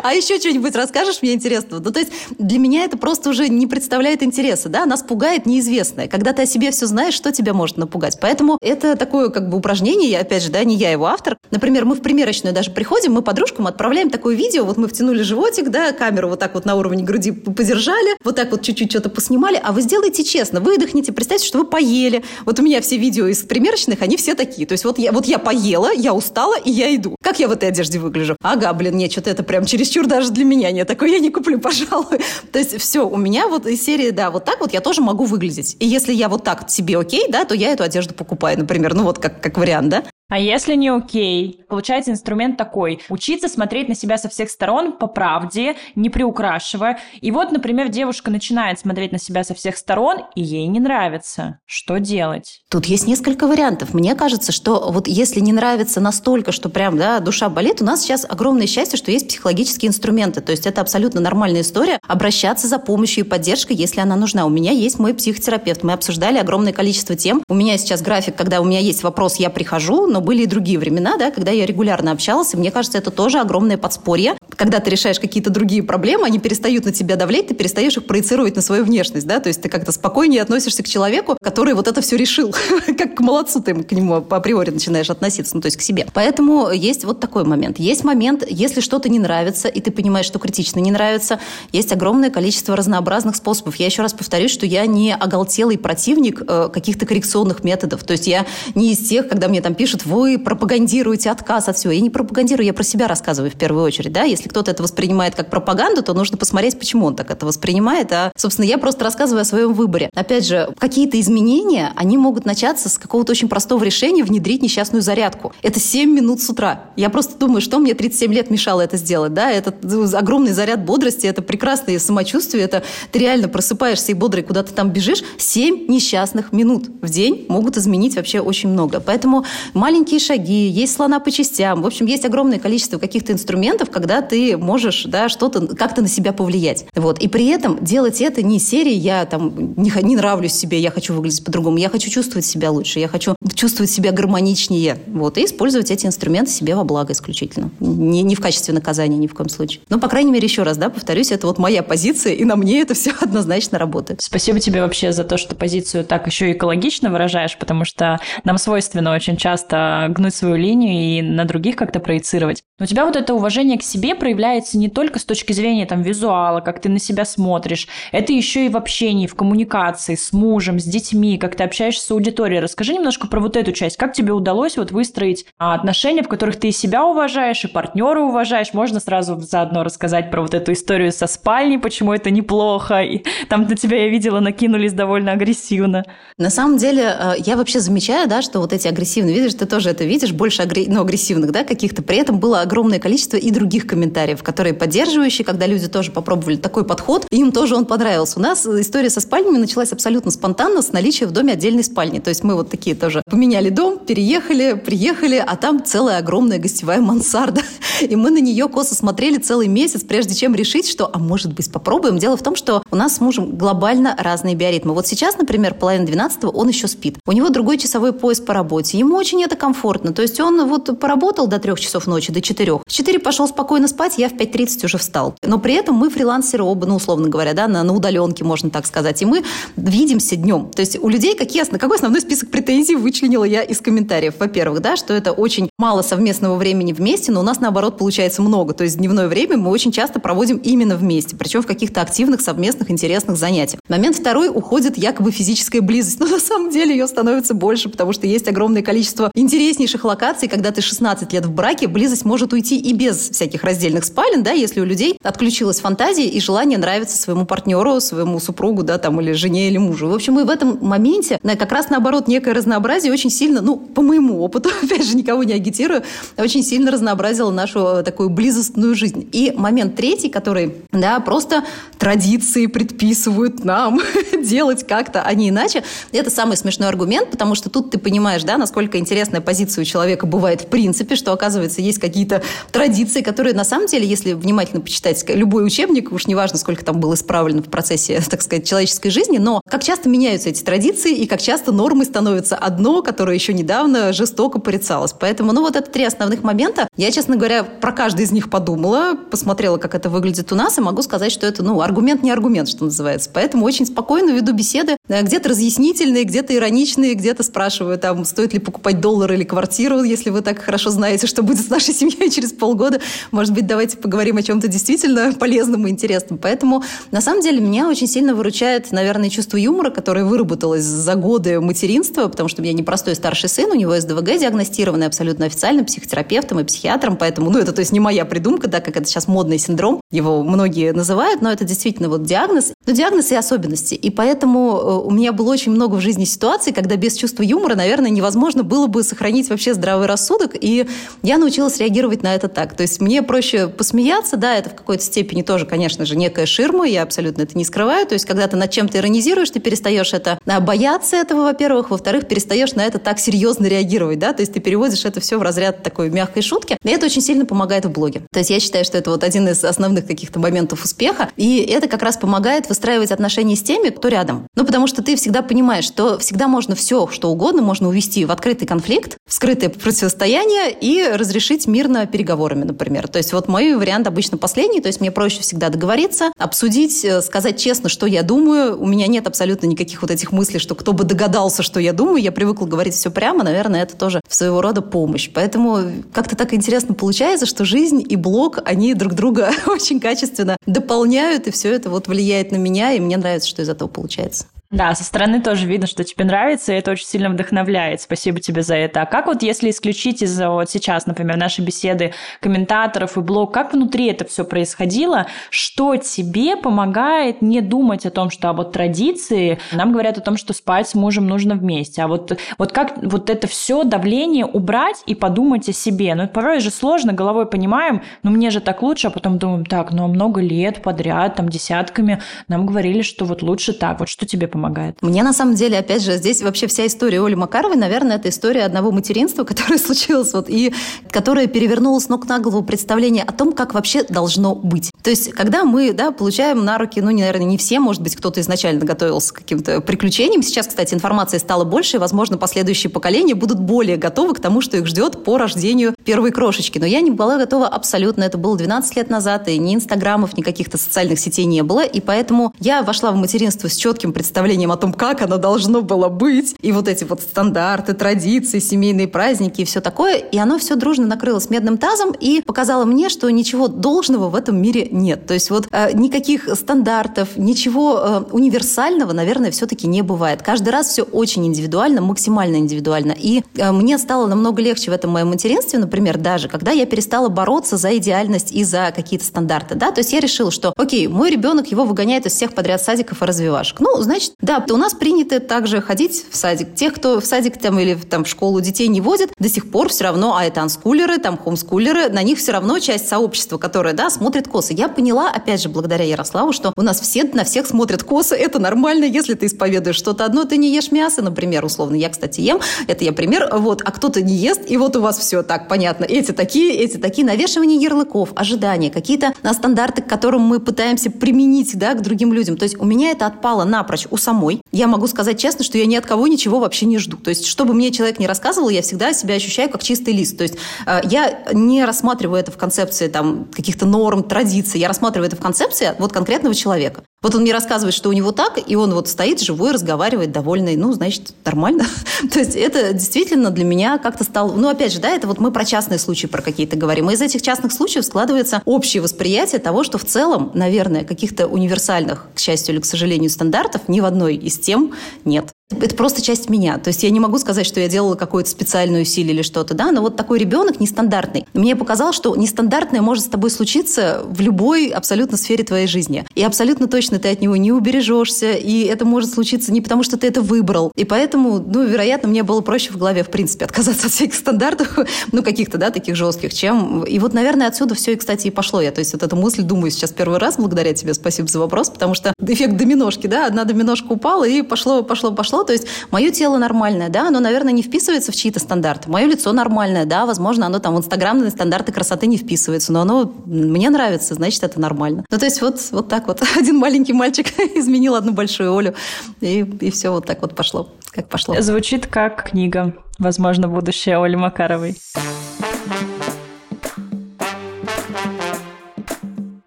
А еще что-нибудь расскажешь мне интересного? Ну, то есть для меня это просто уже не представляет интереса, да, нас пугает неизвестное. Когда ты о себе все знаешь, что тебя может напугать. Поэтому это такое как бы упражнение, я, опять же, да, не я его автор. Например, мы в примерочную даже приходим, мы подружкам отправляем такое видео, вот мы втянули животик, да, камеру вот так вот на уровне груди подержали, вот так вот чуть-чуть что-то поснимали, а вы сделайте честно, выдохните, представьте, что вы поели. Вот у меня все видео из примерочных, они все такие. То есть вот я, вот я поела, я устала, и я иду. Как я в этой одежде выгляжу? Ага, блин, нет, что-то это прям чересчур даже для меня. Нет, такой я не куплю, пожалуй. То есть все, у меня вот из серии, да, вот так вот я тоже могу выглядеть. И если я вот так себе окей, да, то я эту одежду покупаю, например. Ну вот как, как вариант, да. А если не окей? Получается инструмент такой. Учиться смотреть на себя со всех сторон по правде, не приукрашивая. И вот, например, девушка начинает смотреть на себя со всех сторон, и ей не нравится. Что делать? Тут есть несколько вариантов. Мне кажется, что вот если не нравится настолько, что прям да, душа болит, у нас сейчас огромное счастье, что есть психологические инструменты. То есть это абсолютно нормальная история. Обращаться за помощью и поддержкой, если она нужна. У меня есть мой психотерапевт. Мы обсуждали огромное количество тем. У меня сейчас график, когда у меня есть вопрос, я прихожу, но были и другие времена, да, когда я регулярно общалась, и мне кажется, это тоже огромное подспорье. Когда ты решаешь какие-то другие проблемы, они перестают на тебя давлеть, ты перестаешь их проецировать на свою внешность, да, то есть ты как-то спокойнее относишься к человеку, который вот это все решил, как к молодцу ты к нему априори начинаешь относиться, ну, то есть к себе. Поэтому есть вот такой момент. Есть момент, если что-то не нравится, и ты понимаешь, что критично не нравится, есть огромное количество разнообразных способов. Я еще раз повторюсь, что я не оголтелый противник э, каких-то коррекционных методов. То есть я не из тех, когда мне там пишут, вы пропагандируете отказ от всего. Я не пропагандирую, я про себя рассказываю в первую очередь. Да? Если кто-то это воспринимает как пропаганду, то нужно посмотреть, почему он так это воспринимает. А, собственно, я просто рассказываю о своем выборе. Опять же, какие-то изменения, они могут начаться с какого-то очень простого решения внедрить несчастную зарядку. Это 7 минут с утра. Я просто думаю, что мне 37 лет мешало это сделать. Да? Это огромный заряд бодрости, это прекрасное самочувствие, это ты реально просыпаешься и бодрый куда-то там бежишь. 7 несчастных минут в день могут изменить вообще очень много. Поэтому маленькие шаги, есть слона по частям. В общем, есть огромное количество каких-то инструментов, когда ты можешь да, что-то как-то на себя повлиять. Вот. И при этом делать это не серии «я там не, не нравлюсь себе, я хочу выглядеть по-другому». Я хочу чувствовать себя лучше, я хочу чувствовать себя гармоничнее. Вот. И использовать эти инструменты себе во благо исключительно. Не, не в качестве наказания ни в коем случае. Но, по крайней мере, еще раз, да, повторюсь, это вот моя позиция, и на мне это все однозначно работает. Спасибо тебе вообще за то, что позицию так еще экологично выражаешь, потому что нам свойственно очень часто гнуть свою линию и на других как-то проецировать. Но у тебя вот это уважение к себе проявляется не только с точки зрения там визуала, как ты на себя смотришь, это еще и в общении, в коммуникации с мужем, с детьми, как ты общаешься с аудиторией. Расскажи немножко про вот эту часть. Как тебе удалось вот выстроить а, отношения, в которых ты и себя уважаешь, и партнера уважаешь? Можно сразу заодно рассказать про вот эту историю со спальней, почему это неплохо, и там на тебя я видела накинулись довольно агрессивно. На самом деле, э, я вообще замечаю, да, что вот эти агрессивные, видишь, ты тоже это видишь, больше агре... ну, агрессивных, да, каких-то. При этом было огромное количество и других комментариев, которые поддерживающие, когда люди тоже попробовали такой подход, им тоже он понравился. У нас история со спальнями началась абсолютно спонтанно с наличия в доме отдельной спальни. То есть мы вот такие тоже поменяли дом, переехали, приехали, а там целая огромная гостевая мансарда. И мы на нее косо смотрели целый месяц, прежде чем решить, что, а может быть, попробуем. Дело в том, что у нас с мужем глобально разные биоритмы. Вот сейчас, например, половина 12 он еще спит. У него другой часовой пояс по работе. Ему очень это комфортно. То есть он вот поработал до трех часов ночи, до четырех. В четыре пошел спокойно спать, я в 5.30 уже встал. Но при этом мы фрилансеры оба, ну, условно говоря, да, на, на удаленке, можно так сказать. И мы видимся днем. То есть у людей какие, какой основной список претензий вычленила я из комментариев? Во-первых, да, что это очень мало совместного времени вместе, но у нас, наоборот, получается много. То есть дневное время мы очень часто проводим именно вместе, причем в каких-то активных, совместных, интересных занятиях. Момент второй уходит якобы физическая близость. Но на самом деле ее становится больше, потому что есть огромное количество интереснейших локаций, когда ты 16 лет в браке, близость может уйти и без всяких раздельных спален, да, если у людей отключилась фантазия и желание нравиться своему партнеру, своему супругу, да, там, или жене, или мужу. В общем, и в этом моменте как раз наоборот некое разнообразие очень сильно, ну, по моему опыту, опять же, никого не агитирую, очень сильно разнообразило нашу э, такую близостную жизнь. И момент третий, который, да, просто традиции предписывают нам делать как-то, а не иначе, это самый смешной аргумент, потому что тут ты понимаешь, да, насколько интересная позиция у человека бывает в принципе, что, оказывается, есть какие-то традиции, которые на самом деле, если внимательно почитать любой учебник, уж неважно, сколько там было исправлено в процессе, так сказать, человеческой жизни, но как часто меняются эти традиции и как часто нормой становится одно, которое еще недавно жестоко порицалось. Поэтому, ну, вот это три основных момента. Я, честно говоря, про каждый из них подумала, посмотрела, как это выглядит у нас, и могу сказать, что это, ну, аргумент не аргумент, что называется. Поэтому очень спокойно веду беседы, э, где-то разъяснительные, где-то ироничные, где-то спрашиваю, там, стоит ли покупать доллар или квартиру, если вы так хорошо знаете, что будет с нашей семьей через полгода, может быть, давайте поговорим о чем-то действительно полезном и интересном. Поэтому, на самом деле, меня очень сильно выручает, наверное, чувство юмора, которое выработалось за годы материнства, потому что у меня непростой старший сын, у него СДВГ диагностированный абсолютно официально психотерапевтом и психиатром, поэтому, ну, это, то есть, не моя придумка, да, как это сейчас модный синдром, его многие называют, но это действительно вот диагноз, но диагноз и особенности. И поэтому э, у меня было очень много в жизни ситуаций, когда без чувства юмора, наверное, невозможно было бы сохранить вообще здравый рассудок, и я научилась реагировать на это так. То есть мне проще посмеяться, да, это в какой-то степени тоже, конечно же, некая ширма, я абсолютно это не скрываю. То есть когда ты над чем-то иронизируешь, ты перестаешь это а, бояться этого, во-первых, во-вторых, перестаешь на это так серьезно реагировать, да, то есть ты переводишь это все в разряд такой мягкой шутки, и это очень сильно помогает в блоге. То есть я считаю, что это вот один из основных каких-то моментов успеха, и это как раз помогает выстраивать отношения с теми, кто рядом. Ну, потому что ты всегда понимаешь, что всегда можно все, что угодно, можно увести в открытый конфликт, в скрытое противостояние и разрешить мирно переговорами, например. То есть вот мой вариант обычно последний, то есть мне проще всегда договориться, обсудить, э, сказать честно, что я думаю. У меня нет абсолютно никаких вот этих мыслей, что кто бы догадался, что я думаю. Я привыкла говорить все прямо, наверное, это тоже своего рода помощь. Поэтому как-то так интересно получается, что жизнь и блог, они друг друга очень качественно дополняют, и все это вот влияет на меня, и мне нравится, что из этого получается. Да, со стороны тоже видно, что тебе нравится, и это очень сильно вдохновляет. Спасибо тебе за это. А как вот если исключить из вот сейчас, например, нашей беседы комментаторов и блог, как внутри это все происходило? Что тебе помогает не думать о том, что а вот традиции, нам говорят о том, что спать с мужем нужно вместе, а вот, вот как вот это все давление убрать и подумать о себе? Ну, порой же сложно, головой понимаем, ну, мне же так лучше, а потом думаем, так, ну, а много лет подряд, там, десятками нам говорили, что вот лучше так. Вот что тебе помогает? Мне на самом деле, опять же, здесь вообще вся история Оли Макаровой, наверное, это история одного материнства, которое случилось вот и которое перевернуло с ног на голову представление о том, как вообще должно быть. То есть, когда мы, да, получаем на руки, ну, наверное, не все, может быть, кто-то изначально готовился к каким-то приключениям. Сейчас, кстати, информации стало больше, и, возможно, последующие поколения будут более готовы к тому, что их ждет по рождению первой крошечки. Но я не была готова абсолютно. Это было 12 лет назад, и ни инстаграмов, ни каких-то социальных сетей не было. И поэтому я вошла в материнство с четким представлением представлением о том, как оно должно было быть, и вот эти вот стандарты, традиции, семейные праздники и все такое, и оно все дружно накрылось медным тазом и показало мне, что ничего должного в этом мире нет. То есть вот э, никаких стандартов, ничего э, универсального, наверное, все-таки не бывает. Каждый раз все очень индивидуально, максимально индивидуально. И э, мне стало намного легче в этом моем материнстве, например, даже когда я перестала бороться за идеальность и за какие-то стандарты. Да? То есть я решила, что, окей, мой ребенок его выгоняет из всех подряд садиков и развивашек. Ну, значит, да, у нас принято также ходить в садик. Тех, кто в садик там или там, в школу детей не водит, до сих пор все равно, а это анскулеры, там хомскулеры, на них все равно часть сообщества, которое, да, смотрит косы. Я поняла, опять же, благодаря Ярославу, что у нас все на всех смотрят косы, это нормально, если ты исповедуешь что-то одно, ты не ешь мясо, например, условно. Я, кстати, ем, это я пример, вот, а кто-то не ест, и вот у вас все так, понятно. Эти такие, эти такие, навешивание ярлыков, ожидания, какие-то на стандарты, к которым мы пытаемся применить, да, к другим людям. То есть у меня это отпало напрочь у самой. Я могу сказать честно, что я ни от кого ничего вообще не жду. То есть, чтобы мне человек не рассказывал, я всегда себя ощущаю как чистый лист. То есть, э, я не рассматриваю это в концепции там, каких-то норм, традиций. Я рассматриваю это в концепции вот конкретного человека. Вот он мне рассказывает, что у него так, и он вот стоит живой, разговаривает, довольный. Ну, значит, нормально. То есть это действительно для меня как-то стало... Ну, опять же, да, это вот мы про частные случаи про какие-то говорим. И из этих частных случаев складывается общее восприятие того, что в целом, наверное, каких-то универсальных, к счастью или к сожалению, стандартов ни в одной из тем нет. Это просто часть меня. То есть я не могу сказать, что я делала какое-то специальное усилие или что-то, да, но вот такой ребенок нестандартный. Мне показалось, что нестандартное может с тобой случиться в любой абсолютно сфере твоей жизни. И абсолютно точно ты от него не убережешься, и это может случиться не потому, что ты это выбрал. И поэтому, ну, вероятно, мне было проще в голове, в принципе, отказаться от всяких стандартов, ну, каких-то, да, таких жестких, чем... И вот, наверное, отсюда все, и, кстати, и пошло. Я, то есть вот эту мысль думаю сейчас первый раз, благодаря тебе, спасибо за вопрос, потому что эффект доминошки, да, одна доминошка упала, и пошло, пошло, пошло, прошло. То есть мое тело нормальное, да, оно, наверное, не вписывается в чьи-то стандарты. Мое лицо нормальное, да, возможно, оно там в инстаграмные стандарты красоты не вписывается, но оно мне нравится, значит, это нормально. Ну, то есть вот, вот так вот один маленький мальчик изменил одну большую Олю, и, и все вот так вот пошло, как пошло. Звучит как книга, возможно, будущее Оли Макаровой.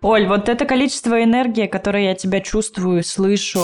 Оль, вот это количество энергии, которое я тебя чувствую, слышу,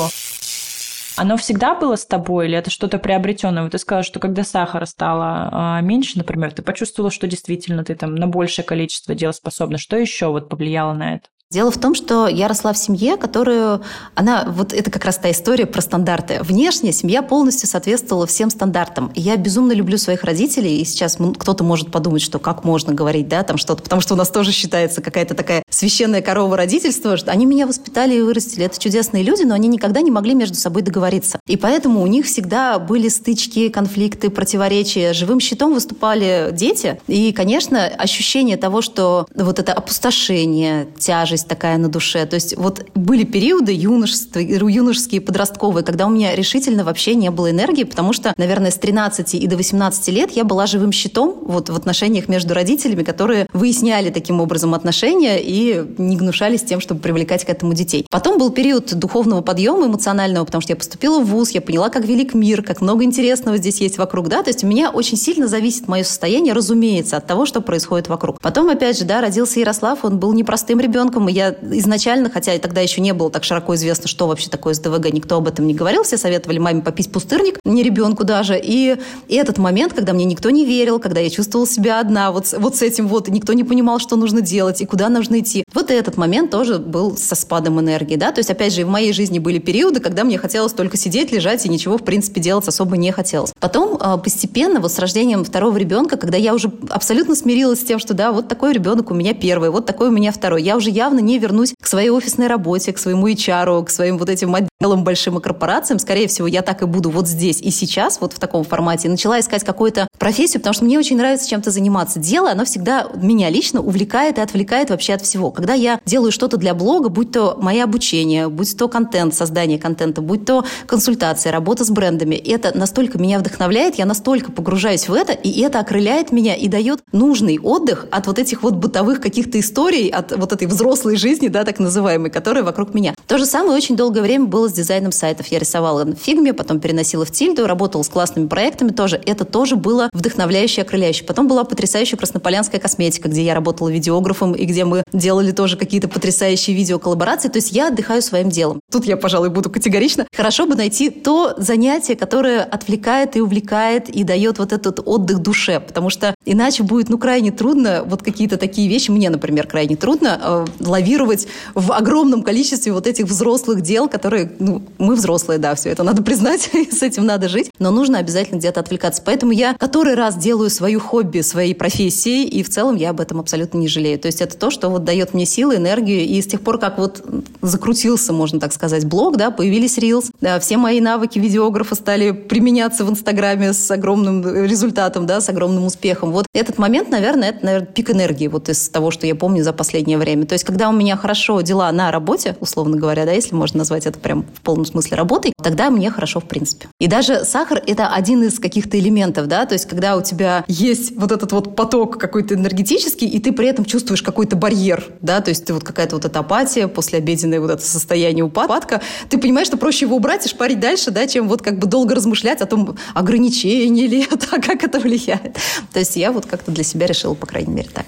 Оно всегда было с тобой или это что-то приобретенное? Вот ты сказала, что когда сахара стало а, меньше, например, ты почувствовала, что действительно ты там на большее количество дел способна. Что еще вот повлияло на это? Дело в том, что я росла в семье, которую... Она... Вот это как раз та история про стандарты. Внешне семья полностью соответствовала всем стандартам. И я безумно люблю своих родителей. И сейчас кто-то может подумать, что как можно говорить, да, там что-то. Потому что у нас тоже считается какая-то такая священная корова родительства. Что они меня воспитали и вырастили. Это чудесные люди, но они никогда не могли между собой договориться. И поэтому у них всегда были стычки, конфликты, противоречия. Живым щитом выступали дети. И, конечно, ощущение того, что вот это опустошение, тяжесть, тяжесть такая на душе. То есть вот были периоды юношества, юношеские, подростковые, когда у меня решительно вообще не было энергии, потому что, наверное, с 13 и до 18 лет я была живым щитом вот в отношениях между родителями, которые выясняли таким образом отношения и не гнушались тем, чтобы привлекать к этому детей. Потом был период духовного подъема эмоционального, потому что я поступила в ВУЗ, я поняла, как велик мир, как много интересного здесь есть вокруг, да, то есть у меня очень сильно зависит мое состояние, разумеется, от того, что происходит вокруг. Потом, опять же, да, родился Ярослав, он был непростым ребенком, и я изначально, хотя тогда еще не было так широко известно, что вообще такое СДВГ, никто об этом не говорил, все советовали маме попить пустырник, не ребенку даже. И, и этот момент, когда мне никто не верил, когда я чувствовала себя одна, вот, вот с этим вот, никто не понимал, что нужно делать и куда нужно идти. Вот этот момент тоже был со спадом энергии, да, то есть, опять же, в моей жизни были периоды, когда мне хотелось только сидеть, лежать и ничего, в принципе, делать особо не хотелось. Потом а, постепенно, вот с рождением второго ребенка, когда я уже абсолютно смирилась с тем, что да, вот такой ребенок у меня первый, вот такой у меня второй, я уже явно не вернусь к своей офисной работе, к своему HR, к своим вот этим отделам большим и корпорациям. Скорее всего, я так и буду вот здесь и сейчас, вот в таком формате. Начала искать какую-то профессию, потому что мне очень нравится чем-то заниматься. Дело, оно всегда меня лично увлекает и отвлекает вообще от всего. Когда я делаю что-то для блога, будь то мое обучение, будь то контент, создание контента, будь то консультация, работа с брендами, это настолько меня вдохновляет, я настолько погружаюсь в это, и это окрыляет меня и дает нужный отдых от вот этих вот бытовых каких-то историй, от вот этой взрослой жизни, да, так называемой, которая вокруг меня. То же самое очень долгое время было с дизайном сайтов. Я рисовала в фигме, потом переносила в тильду, работала с классными проектами тоже. Это тоже было вдохновляюще окрыляюще. Потом была потрясающая краснополянская косметика, где я работала видеографом и где мы делали тоже какие-то потрясающие видеоколлаборации. То есть я отдыхаю своим делом. Тут я, пожалуй, буду категорично. Хорошо бы найти то занятие, которое отвлекает и увлекает и дает вот этот отдых душе, потому что иначе будет, ну, крайне трудно вот какие-то такие вещи, мне, например, крайне трудно э, лавировать в огромном количестве вот этих взрослых дел, которые, ну, мы взрослые, да, все это надо признать, с этим надо жить, но нужно обязательно где-то отвлекаться. Поэтому я который раз делаю свою хобби своей профессией, и в целом я об этом абсолютно не жалею. То есть это то, что вот дает мне силы, энергию, и с тех пор, как вот закрутился, можно так сказать, блог, да, появились Reels, да, все мои навыки видеографа стали применяться в Инстаграме с огромным результатом, да, с огромным успехом. Вот этот момент, наверное, это, наверное, пик энергии вот из того, что я помню за последнее время. То есть когда у меня хорошо дела на работе, условно говоря, да, если можно назвать это прям в полном смысле работой, тогда мне хорошо в принципе. И даже сахар – это один из каких-то элементов, да, то есть когда у тебя есть вот этот вот поток какой-то энергетический, и ты при этом чувствуешь какой-то барьер, да, то есть ты вот какая-то вот эта апатия, послеобеденное вот это состояние упадка, ты понимаешь, что проще его убрать и шпарить дальше, да, чем вот как бы долго размышлять о том, ограничение ли это, как это влияет. То есть я вот как-то для себя решила, по крайней мере, так.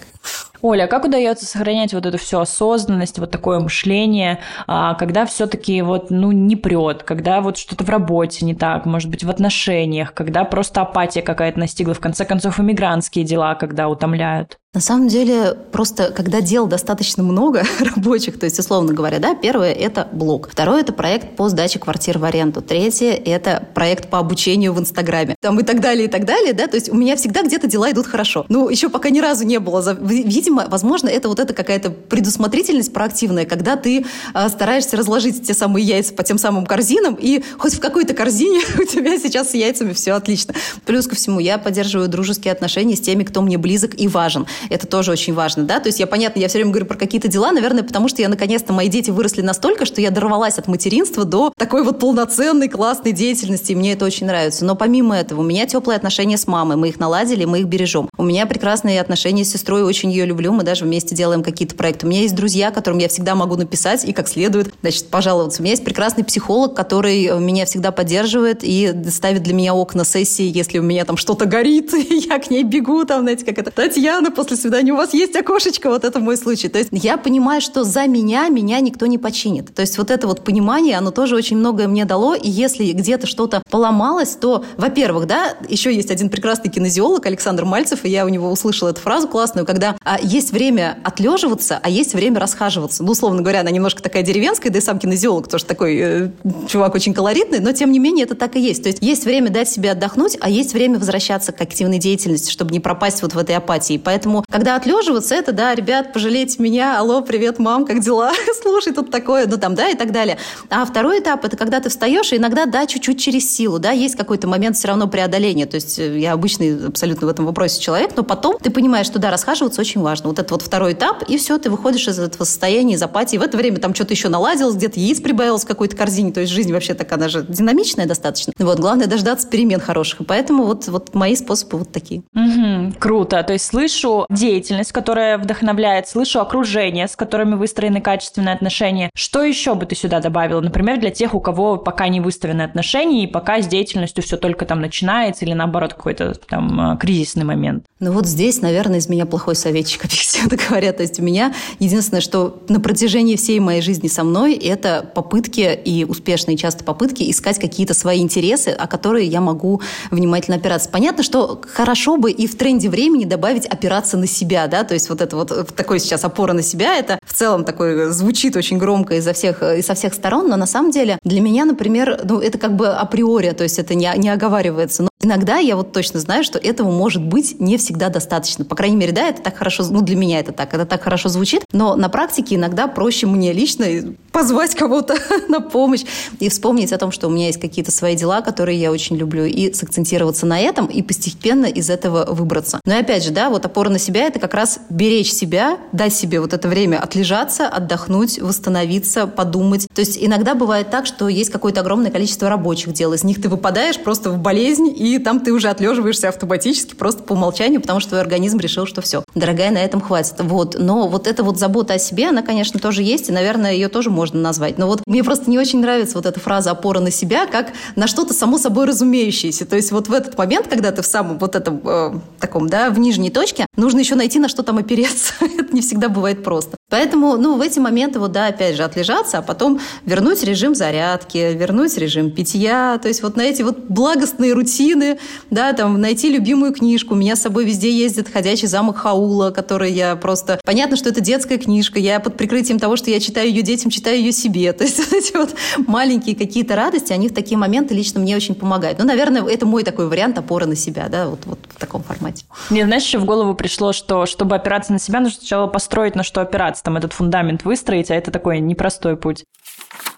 Оля, а как удается сохранять вот эту всю осознанность, вот такое мышление, а, когда все-таки вот, ну, не прет, когда вот что-то в работе не так, может быть, в отношениях, когда просто апатия какая-то настигла, в конце концов, иммигрантские дела, когда утомляют? На самом деле, просто когда дел достаточно много рабочих, то есть, условно говоря, да, первое – это блог. Второе – это проект по сдаче квартир в аренду. Третье – это проект по обучению в Инстаграме. Там и так далее, и так далее, да, то есть у меня всегда где-то дела идут хорошо. Ну, еще пока ни разу не было. Видимо, возможно, это вот эта какая-то предусмотрительность проактивная, когда ты э, стараешься разложить те самые яйца по тем самым корзинам, и хоть в какой-то корзине у тебя сейчас с яйцами все отлично. Плюс ко всему, я поддерживаю дружеские отношения с теми, кто мне близок и важен. Это тоже очень важно, да. То есть я, понятно, я все время говорю про какие-то дела, наверное, потому что я наконец-то, мои дети выросли настолько, что я дорвалась от материнства до такой вот полноценной, классной деятельности, и мне это очень нравится. Но помимо этого, у меня теплые отношения с мамой, мы их наладили, мы их бережем. У меня прекрасные отношения с сестрой, очень ее люблю, мы даже вместе делаем какие-то проекты. У меня есть друзья, которым я всегда могу написать и как следует, значит, пожаловаться. У меня есть прекрасный психолог, который меня всегда поддерживает и ставит для меня окна сессии, если у меня там что-то горит, я к ней бегу, там, знаете, как это, Татьяна, после свидания у вас есть окошечко, вот это мой случай. То есть я понимаю, что за меня меня никто не починит. То есть вот это вот понимание, оно тоже очень многое мне дало, и если где-то что-то поломалось, то, во-первых, да, еще есть один прекрасный кинезиолог Александр Мальцев, и я у него услышала эту фразу классную, когда а, есть время отлеживаться, а есть время расхаживаться. Ну, условно говоря, она немножко такая деревенская, да и сам кинезиолог тоже такой э, чувак очень колоритный, но тем не менее это так и есть. То есть есть время дать себе отдохнуть, а есть время возвращаться к активной деятельности, чтобы не пропасть вот в этой апатии. Поэтому, когда отлеживаться, это, да, ребят, пожалейте меня, алло, привет, мам, как дела? Слушай, тут такое, ну там, да, и так далее. А второй этап, это когда ты встаешь, и иногда, да, чуть-чуть через силу, да, есть какой-то момент все равно преодоления. То есть э, я обычный абсолютно в этом вопросе человек, но потом ты понимаешь, что, да, расхаживаться очень важно. Вот это вот второй этап, и все, ты выходишь из этого состояния, из апатии. В это время там что-то еще наладилось, где-то яиц прибавилось в какой-то корзине. То есть жизнь вообще такая, она же динамичная достаточно. Вот, главное дождаться перемен хороших. И поэтому вот, вот мои способы вот такие. Угу, круто. То есть слышу деятельность, которая вдохновляет, слышу окружение, с которыми выстроены качественные отношения. Что еще бы ты сюда добавила? Например, для тех, у кого пока не выстроены отношения, и пока с деятельностью все только там начинается, или наоборот какой-то там э, кризисный момент. Ну вот здесь, наверное, из меня плохой советчик, объективно говоря. То есть у меня единственное, что на протяжении всей моей жизни со мной, это попытки и успешные часто попытки искать какие-то свои интересы, о которые я могу внимательно опираться. Понятно, что хорошо бы и в тренде времени добавить опираться на себя, да, то есть вот это вот такой сейчас опора на себя, это в целом такой звучит очень громко изо всех, и со всех сторон, но на самом деле для меня, например, ну, это как бы априори, то есть это не, не оговаривается. Но иногда я вот точно знаю, что этого может быть не всегда достаточно. По крайней мере, да, это так хорошо, ну, для меня это так, это так хорошо звучит, но на практике иногда проще мне лично позвать кого-то на помощь и вспомнить о том, что у меня есть какие-то свои дела, которые я очень люблю, и сакцентироваться на этом, и постепенно из этого выбраться. Но опять же, да, вот опора на себя – это как раз беречь себя, дать себе вот это время отлежаться, отдохнуть, восстановиться, подумать. То есть иногда бывает так, что есть какое-то огромное количество рабочих дел, из них ты выпадаешь просто в болезнь, и там ты уже отлеживаешься автоматически, просто по умолчанию, потому что твой организм решил, что все, дорогая, на этом хватит. Вот. Но вот эта вот забота о себе, она, конечно, тоже есть, и, наверное, ее тоже можно назвать. Но вот мне просто не очень нравится вот эта фраза «опора на себя», как на что-то само собой разумеющееся. То есть вот в этот момент, когда ты в самом вот этом э, таком, да, в нижней точке, нужно еще найти, на что там опереться. Это не всегда бывает просто. Поэтому, ну, в эти моменты, вот, да, опять же, отлежаться, а потом вернуть режим зарядки, вернуть режим питья, то есть вот на эти вот благостные рутины, да, там, найти любимую книжку. У меня с собой везде ездит «Ходячий замок Хаула», который я просто... Понятно, что это детская книжка, я под прикрытием того, что я читаю ее детям, читаю ее себе. То есть вот эти вот маленькие какие-то радости, они в такие моменты лично мне очень помогают. Ну, наверное, это мой такой вариант опоры на себя, да, вот, вот в таком формате. Мне, знаешь, еще в голову пришло, что чтобы опираться на себя, нужно сначала построить, на что опираться, там этот фундамент выстроить, а это такой непростой путь.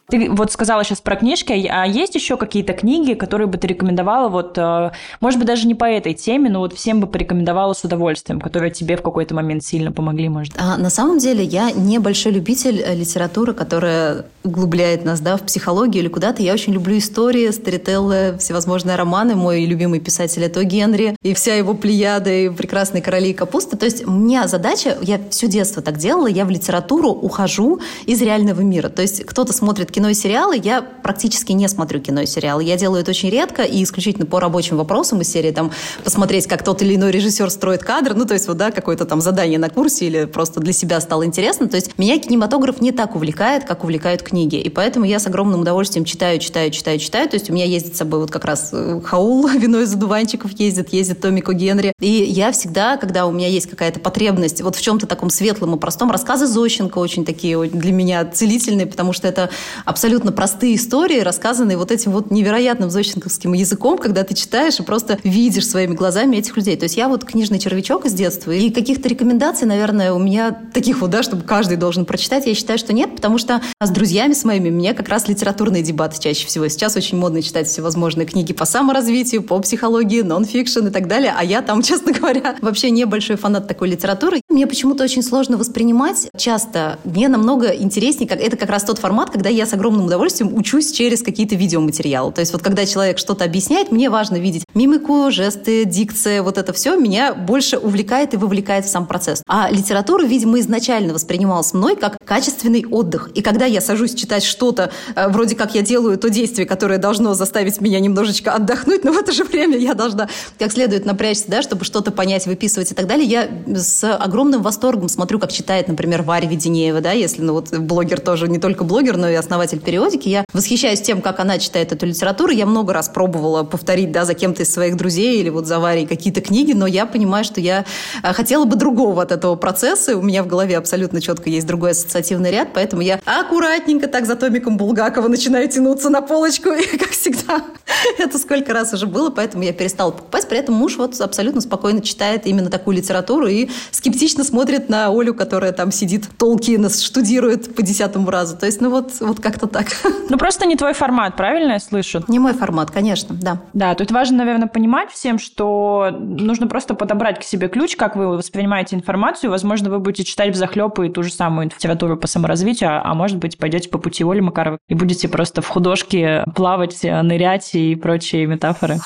Ты вот сказала сейчас про книжки, а есть еще какие-то книги, которые бы ты рекомендовала, вот, э, может быть, даже не по этой теме, но вот всем бы порекомендовала с удовольствием, которые тебе в какой-то момент сильно помогли, может? А, на самом деле я не большой любитель э, литературы, которая углубляет нас да, в психологию или куда-то. Я очень люблю истории, старителлы, всевозможные романы. Мой любимый писатель это Генри и вся его плеяда, и прекрасные короли и капуста. То есть у меня задача, я все детство так делала, я в литературу ухожу из реального мира. То есть кто-то смотрит и сериалы, я практически не смотрю кино и сериалы. Я делаю это очень редко и исключительно по рабочим вопросам из серии там посмотреть, как тот или иной режиссер строит кадр, ну то есть вот да, какое-то там задание на курсе или просто для себя стало интересно. То есть меня кинематограф не так увлекает, как увлекают книги. И поэтому я с огромным удовольствием читаю, читаю, читаю, читаю. То есть у меня ездит с собой вот как раз э, Хаул, вино из одуванчиков ездит, ездит Томико Генри. И я всегда, когда у меня есть какая-то потребность вот в чем-то таком светлом и простом, рассказы Зощенко очень такие для меня целительные, потому что это абсолютно простые истории, рассказанные вот этим вот невероятным зощенковским языком, когда ты читаешь и просто видишь своими глазами этих людей. То есть я вот книжный червячок из детства, и каких-то рекомендаций, наверное, у меня таких вот, да, чтобы каждый должен прочитать, я считаю, что нет, потому что с друзьями с моими мне как раз литературные дебаты чаще всего. Сейчас очень модно читать всевозможные книги по саморазвитию, по психологии, нон-фикшн и так далее, а я там, честно говоря, вообще не большой фанат такой литературы. Мне почему-то очень сложно воспринимать. Часто мне намного интереснее, как это как раз тот формат, когда я с огромным удовольствием учусь через какие-то видеоматериалы. То есть вот когда человек что-то объясняет, мне важно видеть мимику, жесты, дикция, вот это все меня больше увлекает и вовлекает в сам процесс. А литература, видимо, изначально воспринималась мной как качественный отдых. И когда я сажусь читать что-то, э, вроде как я делаю то действие, которое должно заставить меня немножечко отдохнуть, но в это же время я должна как следует напрячься, да, чтобы что-то понять, выписывать и так далее, я с огромным восторгом смотрю, как читает, например, Варя Веденеева, да, если, ну вот блогер тоже, не только блогер, но и основатель периодики. Я восхищаюсь тем, как она читает эту литературу. Я много раз пробовала повторить, да, за кем-то из своих друзей или вот за Варей какие-то книги, но я понимаю, что я э, хотела бы другого от этого процесса. У меня в голове абсолютно четко есть другой ассоциативный ряд, поэтому я аккуратненько так за томиком Булгакова начинаю тянуться на полочку, и, как всегда, это сколько раз уже было, поэтому я перестала покупать. При этом муж вот абсолютно спокойно читает именно такую литературу и скептично смотрит на Олю, которая там сидит, Толкина штудирует по десятому разу. То есть, ну вот, вот как-то так. Ну просто не твой формат, правильно я слышу? Не мой формат, конечно, да. Да, тут важно, наверное, понимать всем, что нужно просто подобрать к себе ключ, как вы воспринимаете информацию. Возможно, вы будете читать в захлеб и ту же самую литературу по саморазвитию, а может быть, пойдете по пути Оли Макаровой и будете просто в художке плавать, нырять и прочие метафоры.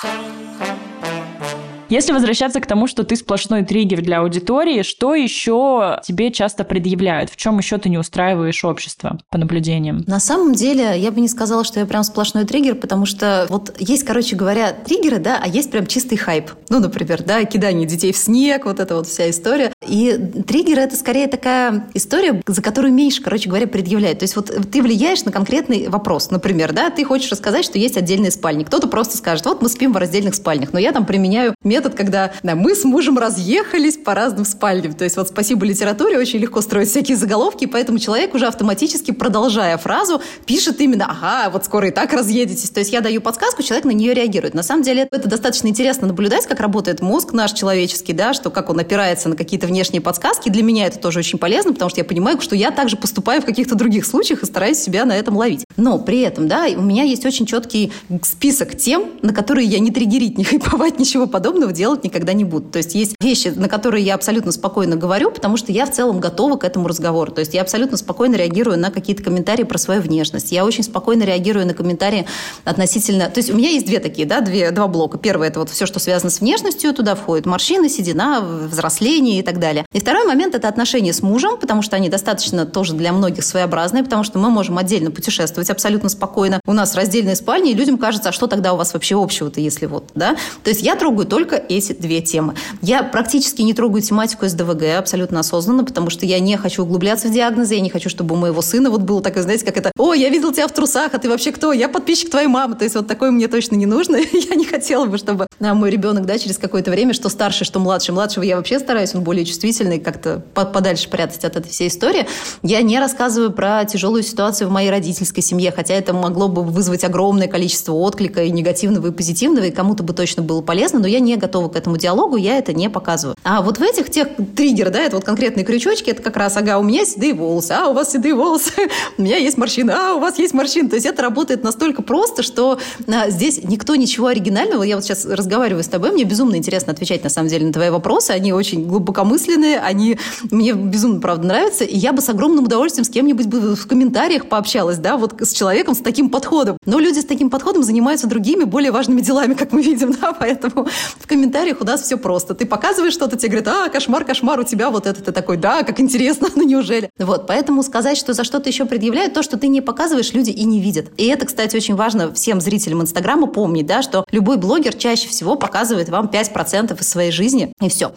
Если возвращаться к тому, что ты сплошной триггер для аудитории, что еще тебе часто предъявляют? В чем еще ты не устраиваешь общество по наблюдениям? На самом деле, я бы не сказала, что я прям сплошной триггер, потому что вот есть, короче говоря, триггеры, да, а есть прям чистый хайп. Ну, например, да, кидание детей в снег, вот эта вот вся история. И триггер – это скорее такая история, за которую меньше, короче говоря, предъявляют. То есть вот ты влияешь на конкретный вопрос. Например, да, ты хочешь рассказать, что есть отдельные спальни. Кто-то просто скажет, вот мы спим в раздельных спальнях, но я там применяю метод когда да, мы с мужем разъехались по разным спальням. То есть вот спасибо литературе, очень легко строить всякие заголовки, поэтому человек уже автоматически, продолжая фразу, пишет именно, ага, вот скоро и так разъедетесь. То есть я даю подсказку, человек на нее реагирует. На самом деле это достаточно интересно наблюдать, как работает мозг наш человеческий, да, что как он опирается на какие-то внешние подсказки. Для меня это тоже очень полезно, потому что я понимаю, что я также поступаю в каких-то других случаях и стараюсь себя на этом ловить. Но при этом, да, у меня есть очень четкий список тем, на которые я не триггерить, не хайповать, ничего подобного делать никогда не буду. То есть есть вещи, на которые я абсолютно спокойно говорю, потому что я в целом готова к этому разговору. То есть я абсолютно спокойно реагирую на какие-то комментарии про свою внешность. Я очень спокойно реагирую на комментарии относительно... То есть у меня есть две такие, да, две, два блока. Первое – это вот все, что связано с внешностью. Туда входят морщины, седина, взросление и так далее. И второй момент – это отношения с мужем, потому что они достаточно тоже для многих своеобразные, потому что мы можем отдельно путешествовать абсолютно спокойно. У нас раздельные спальни, и людям кажется, а что тогда у вас вообще общего-то, если вот, да? То есть я трогаю только эти две темы. Я практически не трогаю тематику СДВГ абсолютно осознанно, потому что я не хочу углубляться в диагнозы, я не хочу, чтобы у моего сына вот было такое, знаете, как это, о, я видел тебя в трусах, а ты вообще кто? Я подписчик твоей мамы. То есть вот такое мне точно не нужно. я не хотела бы, чтобы а, мой ребенок, да, через какое-то время, что старший, что младший. Младшего я вообще стараюсь, он более чувствительный, как-то подальше прятать от этой всей истории. Я не рассказываю про тяжелую ситуацию в моей родительской семье, хотя это могло бы вызвать огромное количество отклика и негативного, и позитивного, и кому-то бы точно было полезно, но я не готова к этому диалогу, я это не показываю. А вот в этих тех триггер, да, это вот конкретные крючочки, это как раз, ага, у меня седые волосы, а у вас седые волосы, у меня есть морщины, а у вас есть морщины. То есть это работает настолько просто, что а, здесь никто ничего оригинального. Я вот сейчас разговариваю с тобой, мне безумно интересно отвечать на самом деле на твои вопросы, они очень глубокомысленные, они мне безумно, правда, нравятся, и я бы с огромным удовольствием с кем-нибудь бы в комментариях пообщалась, да, вот с человеком с таким подходом. Но люди с таким подходом занимаются другими, более важными делами, как мы видим, да, поэтому в комментариях у нас все просто. Ты показываешь что-то, тебе говорят, а, кошмар, кошмар, у тебя вот это. Ты такой, да, как интересно, ну неужели? Вот, поэтому сказать, что за что-то еще предъявляют, то, что ты не показываешь, люди и не видят. И это, кстати, очень важно всем зрителям Инстаграма помнить, да, что любой блогер чаще всего показывает вам 5% из своей жизни, и все.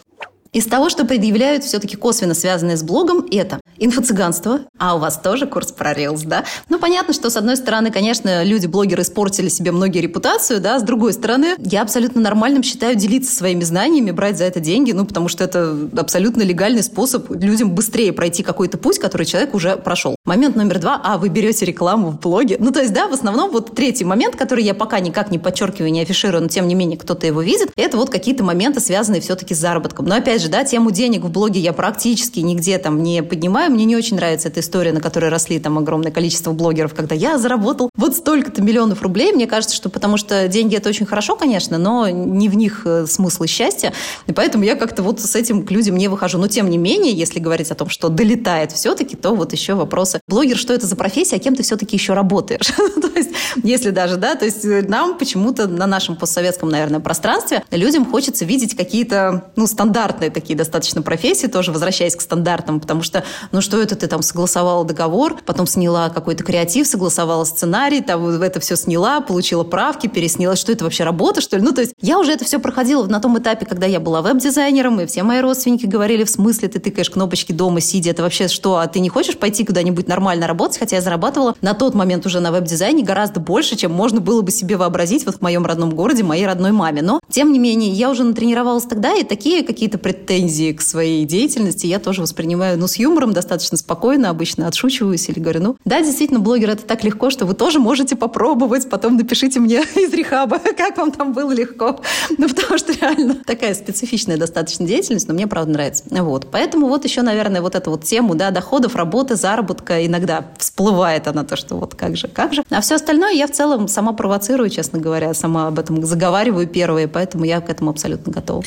Из того, что предъявляют все-таки косвенно связанные с блогом, это инфо-цыганство. А у вас тоже курс про Reels, да? Ну, понятно, что, с одной стороны, конечно, люди-блогеры испортили себе многие репутацию, да, с другой стороны, я абсолютно нормальным считаю делиться своими знаниями, брать за это деньги, ну, потому что это абсолютно легальный способ людям быстрее пройти какой-то путь, который человек уже прошел. Момент номер два, а, вы берете рекламу в блоге. Ну, то есть, да, в основном вот третий момент, который я пока никак не подчеркиваю, не афиширую, но тем не менее кто-то его видит, это вот какие-то моменты, связанные все-таки с заработком. Но опять же, да, тему денег в блоге я практически нигде там не поднимаю, понимаю. Мне не очень нравится эта история, на которой росли там огромное количество блогеров, когда я заработал вот столько-то миллионов рублей. Мне кажется, что потому что деньги это очень хорошо, конечно, но не в них э, смысл и счастье. И поэтому я как-то вот с этим к людям не выхожу. Но тем не менее, если говорить о том, что долетает все-таки, то вот еще вопросы. Блогер, что это за профессия, а кем ты все-таки еще работаешь? то есть, если даже, да, то есть э, нам почему-то на нашем постсоветском, наверное, пространстве людям хочется видеть какие-то, ну, стандартные такие достаточно профессии, тоже возвращаясь к стандартам, потому что, ну, что это ты там согласовала договор, потом сняла какой-то креатив, согласовала сценарий, там это все сняла, получила правки, пересняла, что это вообще работа, что ли? Ну, то есть я уже это все проходила на том этапе, когда я была веб-дизайнером, и все мои родственники говорили, в смысле ты тыкаешь кнопочки дома, сидя, это вообще что, а ты не хочешь пойти куда-нибудь нормально работать? Хотя я зарабатывала на тот момент уже на веб-дизайне гораздо больше, чем можно было бы себе вообразить вот в моем родном городе, моей родной маме. Но, тем не менее, я уже натренировалась тогда, и такие какие-то претензии к своей деятельности я тоже воспринимаю, ну, с юмором, достаточно спокойно, обычно отшучиваюсь или говорю, ну, да, действительно, блогер это так легко, что вы тоже можете попробовать, потом напишите мне из рехаба, как вам там было легко. Ну, потому что реально такая специфичная достаточно деятельность, но мне, правда, нравится. Вот. Поэтому вот еще, наверное, вот эту вот тему, да, доходов, работы, заработка, иногда всплывает она то, что вот как же, как же. А все остальное я в целом сама провоцирую, честно говоря, сама об этом заговариваю первые, поэтому я к этому абсолютно готова.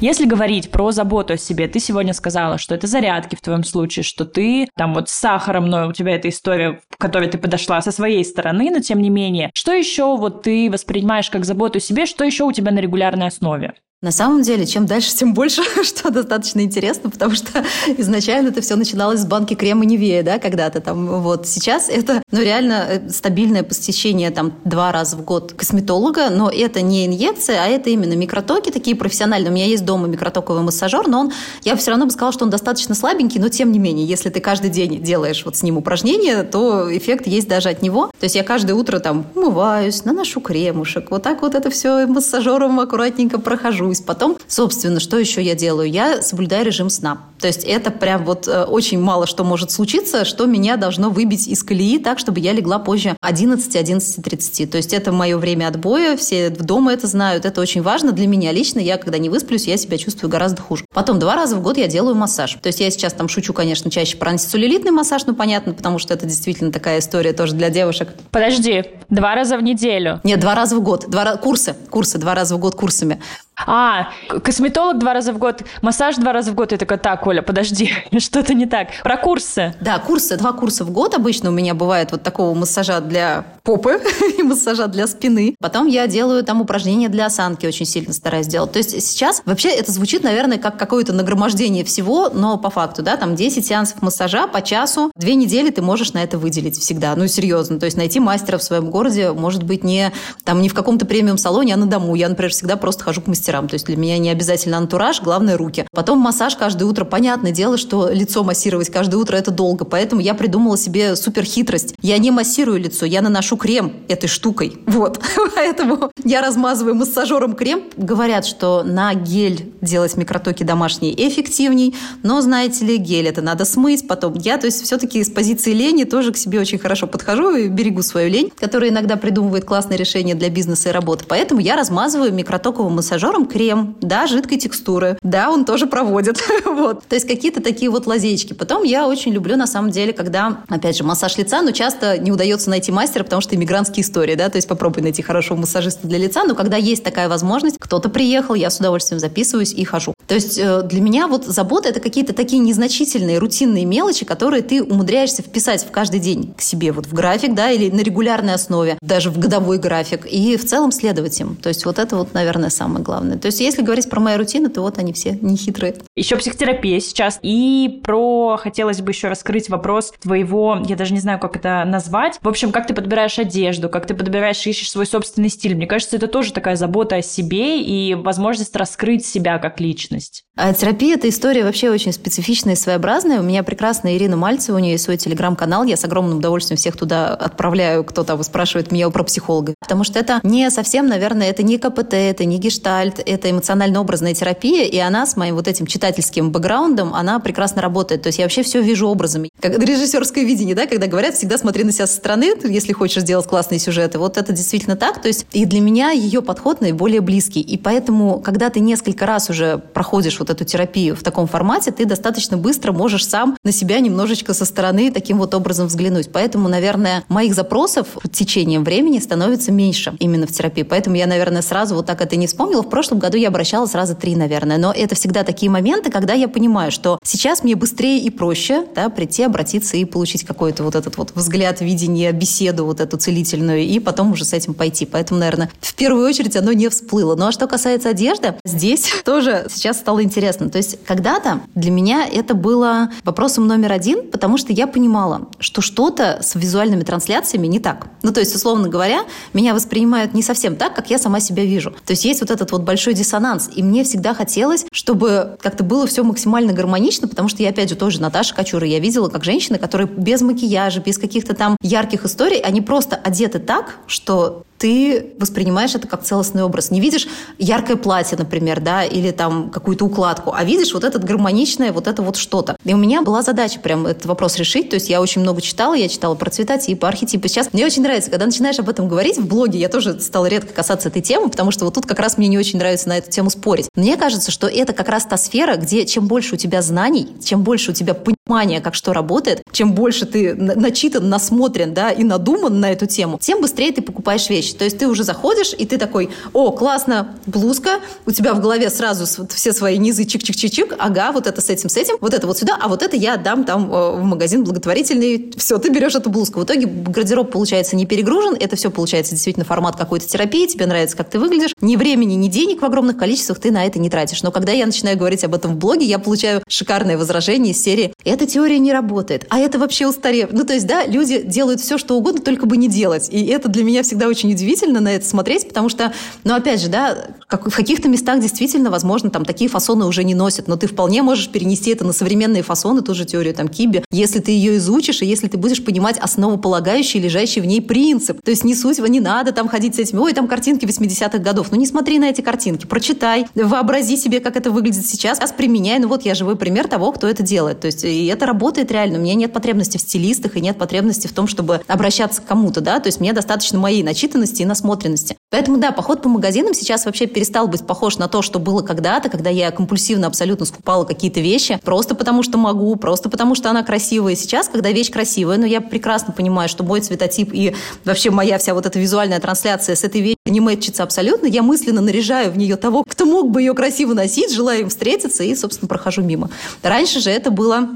Если говорить про заботу о себе, ты сегодня сказала, что это зарядки в твоем случае, что ты там вот с сахаром, но у тебя эта история, к которой ты подошла со своей стороны, но тем не менее. Что еще вот ты воспринимаешь как заботу о себе, что еще у тебя на регулярной основе? На самом деле, чем дальше, тем больше, что достаточно интересно, потому что изначально это все начиналось с банки крема Невея, да, когда-то там. Вот сейчас это, ну, реально э, стабильное посещение там два раза в год косметолога, но это не инъекция, а это именно микротоки такие профессиональные. У меня есть дома микротоковый массажер, но он, я все равно бы сказала, что он достаточно слабенький, но тем не менее, если ты каждый день делаешь вот с ним упражнения, то эффект есть даже от него. То есть я каждое утро там умываюсь, наношу кремушек, вот так вот это все массажером аккуратненько прохожу вернусь потом. Собственно, что еще я делаю? Я соблюдаю режим сна. То есть это прям вот э, очень мало что может случиться, что меня должно выбить из колеи так, чтобы я легла позже 11-11.30. То есть это мое время отбоя, все дома это знают, это очень важно для меня лично. Я, когда не высплюсь, я себя чувствую гораздо хуже. Потом два раза в год я делаю массаж. То есть я сейчас там шучу, конечно, чаще про антицеллюлитный массаж, ну понятно, потому что это действительно такая история тоже для девушек. Подожди, два раза в неделю? Нет, два раза в год. Два, курсы, курсы, два раза в год курсами. А, косметолог два раза в год, массаж два раза в год. Я такая, так, Оля, подожди, что-то не так. Про курсы. Да, курсы, два курса в год обычно у меня бывает вот такого массажа для попы и массажа для спины. Потом я делаю там упражнения для осанки, очень сильно стараюсь делать. То есть сейчас вообще это звучит, наверное, как какое-то нагромождение всего, но по факту, да, там 10 сеансов массажа по часу, две недели ты можешь на это выделить всегда. Ну, серьезно. То есть найти мастера в своем городе может быть не там не в каком-то премиум-салоне, а на дому. Я, например, всегда просто хожу к мастеру мастерам. То есть для меня не обязательно антураж, главное руки. Потом массаж каждое утро. Понятное дело, что лицо массировать каждое утро это долго. Поэтому я придумала себе супер хитрость. Я не массирую лицо, я наношу крем этой штукой. Вот. Поэтому я размазываю массажером крем. Говорят, что на гель делать микротоки домашние эффективней. Но, знаете ли, гель это надо смыть. Потом я, то есть все-таки с позиции лени тоже к себе очень хорошо подхожу и берегу свою лень, которая иногда придумывает классные решения для бизнеса и работы. Поэтому я размазываю микротоковым массажером котором крем, да, жидкой текстуры, да, он тоже проводит. вот. То есть какие-то такие вот лазейки. Потом я очень люблю, на самом деле, когда, опять же, массаж лица, но часто не удается найти мастера, потому что иммигрантские истории, да, то есть попробуй найти хорошего массажиста для лица, но когда есть такая возможность, кто-то приехал, я с удовольствием записываюсь и хожу. То есть э, для меня вот забота – это какие-то такие незначительные, рутинные мелочи, которые ты умудряешься вписать в каждый день к себе вот в график, да, или на регулярной основе, даже в годовой график, и в целом следовать им. То есть вот это вот, наверное, самое главное главное. То есть, если говорить про мои рутины, то вот они все нехитрые. Еще психотерапия сейчас. И про, хотелось бы еще раскрыть вопрос твоего, я даже не знаю, как это назвать. В общем, как ты подбираешь одежду, как ты подбираешь, ищешь свой собственный стиль. Мне кажется, это тоже такая забота о себе и возможность раскрыть себя как личность. А терапия – это история вообще очень специфичная и своеобразная. У меня прекрасная Ирина Мальцева, у нее есть свой телеграм-канал. Я с огромным удовольствием всех туда отправляю, кто там спрашивает меня про психолога. Потому что это не совсем, наверное, это не КПТ, это не гештальт, Альт – это эмоционально-образная терапия, и она с моим вот этим читательским бэкграундом, она прекрасно работает. То есть я вообще все вижу образами. Как режиссерское видение, да, когда говорят, всегда смотри на себя со стороны, если хочешь сделать классные сюжеты. Вот это действительно так. То есть и для меня ее подход наиболее близкий. И поэтому, когда ты несколько раз уже проходишь вот эту терапию в таком формате, ты достаточно быстро можешь сам на себя немножечко со стороны таким вот образом взглянуть. Поэтому, наверное, моих запросов течением времени становится меньше именно в терапии. Поэтому я, наверное, сразу вот так это не вспомнила. В прошлом году я обращалась сразу три, наверное. Но это всегда такие моменты, когда я понимаю, что сейчас мне быстрее и проще да, прийти, обратиться и получить какой-то вот этот вот взгляд, видение, беседу вот эту целительную, и потом уже с этим пойти. Поэтому, наверное, в первую очередь оно не всплыло. Ну а что касается одежды, здесь тоже сейчас стало интересно. То есть когда-то для меня это было вопросом номер один, потому что я понимала, что что-то с визуальными трансляциями не так. Ну то есть, условно говоря, меня воспринимают не совсем так, как я сама себя вижу. То есть есть вот этот вот большой диссонанс. И мне всегда хотелось, чтобы как-то было все максимально гармонично, потому что я, опять же, тоже Наташа Кочура, я видела, как женщины, которые без макияжа, без каких-то там ярких историй, они просто одеты так, что ты воспринимаешь это как целостный образ. Не видишь яркое платье, например, да, или там какую-то укладку, а видишь вот это гармоничное, вот это вот что-то. И у меня была задача прям этот вопрос решить, то есть я очень много читала, я читала про цветотипы, архетипы. Сейчас мне очень нравится, когда начинаешь об этом говорить в блоге, я тоже стала редко касаться этой темы, потому что вот тут как раз мне не очень нравится на эту тему спорить. Мне кажется, что это как раз та сфера, где чем больше у тебя знаний, чем больше у тебя понимания, как что работает, чем больше ты начитан, насмотрен, да, и надуман на эту тему, тем быстрее ты покупаешь вещи. То есть ты уже заходишь, и ты такой, о, классно, блузка, у тебя в голове сразу все свои низы чик-чик-чик-чик, ага, вот это с этим, с этим, вот это вот сюда, а вот это я отдам там э, в магазин благотворительный, все, ты берешь эту блузку. В итоге гардероб получается не перегружен, это все получается действительно формат какой-то терапии, тебе нравится, как ты выглядишь, ни времени, ни денег в огромных количествах ты на это не тратишь. Но когда я начинаю говорить об этом в блоге, я получаю шикарное возражение из серии «эта теория не работает», а это вообще устарев. Ну, то есть, да, люди делают все, что угодно, только бы не делать. И это для меня всегда очень удивительно на это смотреть, потому что, ну, опять же, да, как, в каких-то местах действительно, возможно, там такие фасоны уже не носят, но ты вполне можешь перенести это на современные фасоны, ту же теорию там Киби, если ты ее изучишь, и если ты будешь понимать основополагающий, лежащий в ней принцип. То есть не суть, не надо там ходить с этими, ой, там картинки 80-х годов. Ну, не смотри на эти картинки, прочитай, вообрази себе, как это выглядит сейчас, а применяй. Ну, вот я живой пример того, кто это делает. То есть и это работает реально. У меня нет потребности в стилистах и нет потребности в том, чтобы обращаться к кому-то, да, то есть мне достаточно моей начитанности и насмотренности. Поэтому, да, поход по магазинам сейчас вообще перестал быть похож на то, что было когда-то, когда я компульсивно абсолютно скупала какие-то вещи, просто потому что могу, просто потому что она красивая. Сейчас, когда вещь красивая, но ну, я прекрасно понимаю, что мой цветотип и вообще моя вся вот эта визуальная трансляция с этой вещью не мэтчится абсолютно, я мысленно наряжаю в нее того, кто мог бы ее красиво носить, желаю им встретиться и, собственно, прохожу мимо. Раньше же это было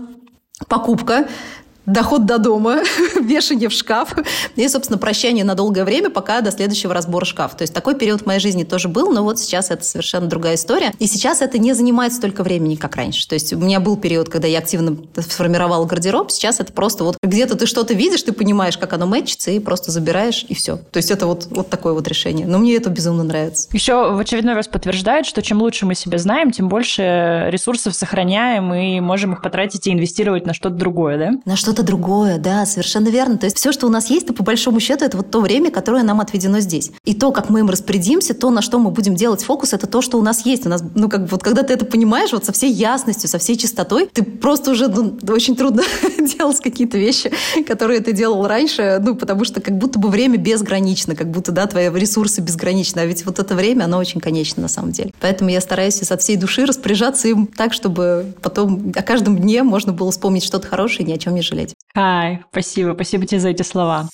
покупка доход до дома, вешание в шкаф и, собственно, прощание на долгое время, пока до следующего разбора шкаф. То есть такой период в моей жизни тоже был, но вот сейчас это совершенно другая история. И сейчас это не занимает столько времени, как раньше. То есть у меня был период, когда я активно сформировала гардероб, сейчас это просто вот где-то ты что-то видишь, ты понимаешь, как оно мэтчится, и просто забираешь, и все. То есть это вот, вот такое вот решение. Но мне это безумно нравится. Еще в очередной раз подтверждает, что чем лучше мы себя знаем, тем больше ресурсов сохраняем и можем их потратить и инвестировать на что-то другое, да? На что-то другое, да, совершенно верно. То есть все, что у нас есть, то по большому счету это вот то время, которое нам отведено здесь. И то, как мы им распорядимся, то, на что мы будем делать фокус, это то, что у нас есть. У нас, ну, как вот когда ты это понимаешь, вот со всей ясностью, со всей чистотой, ты просто уже, ну, очень трудно делать какие-то вещи, которые ты делал раньше, ну, потому что как будто бы время безгранично, как будто, да, твои ресурсы безграничны, а ведь вот это время, оно очень конечно на самом деле. Поэтому я стараюсь со всей души распоряжаться им так, чтобы потом о каждом дне можно было вспомнить что-то хорошее и ни о чем не жалеть. Ай, спасибо, спасибо тебе за эти слова.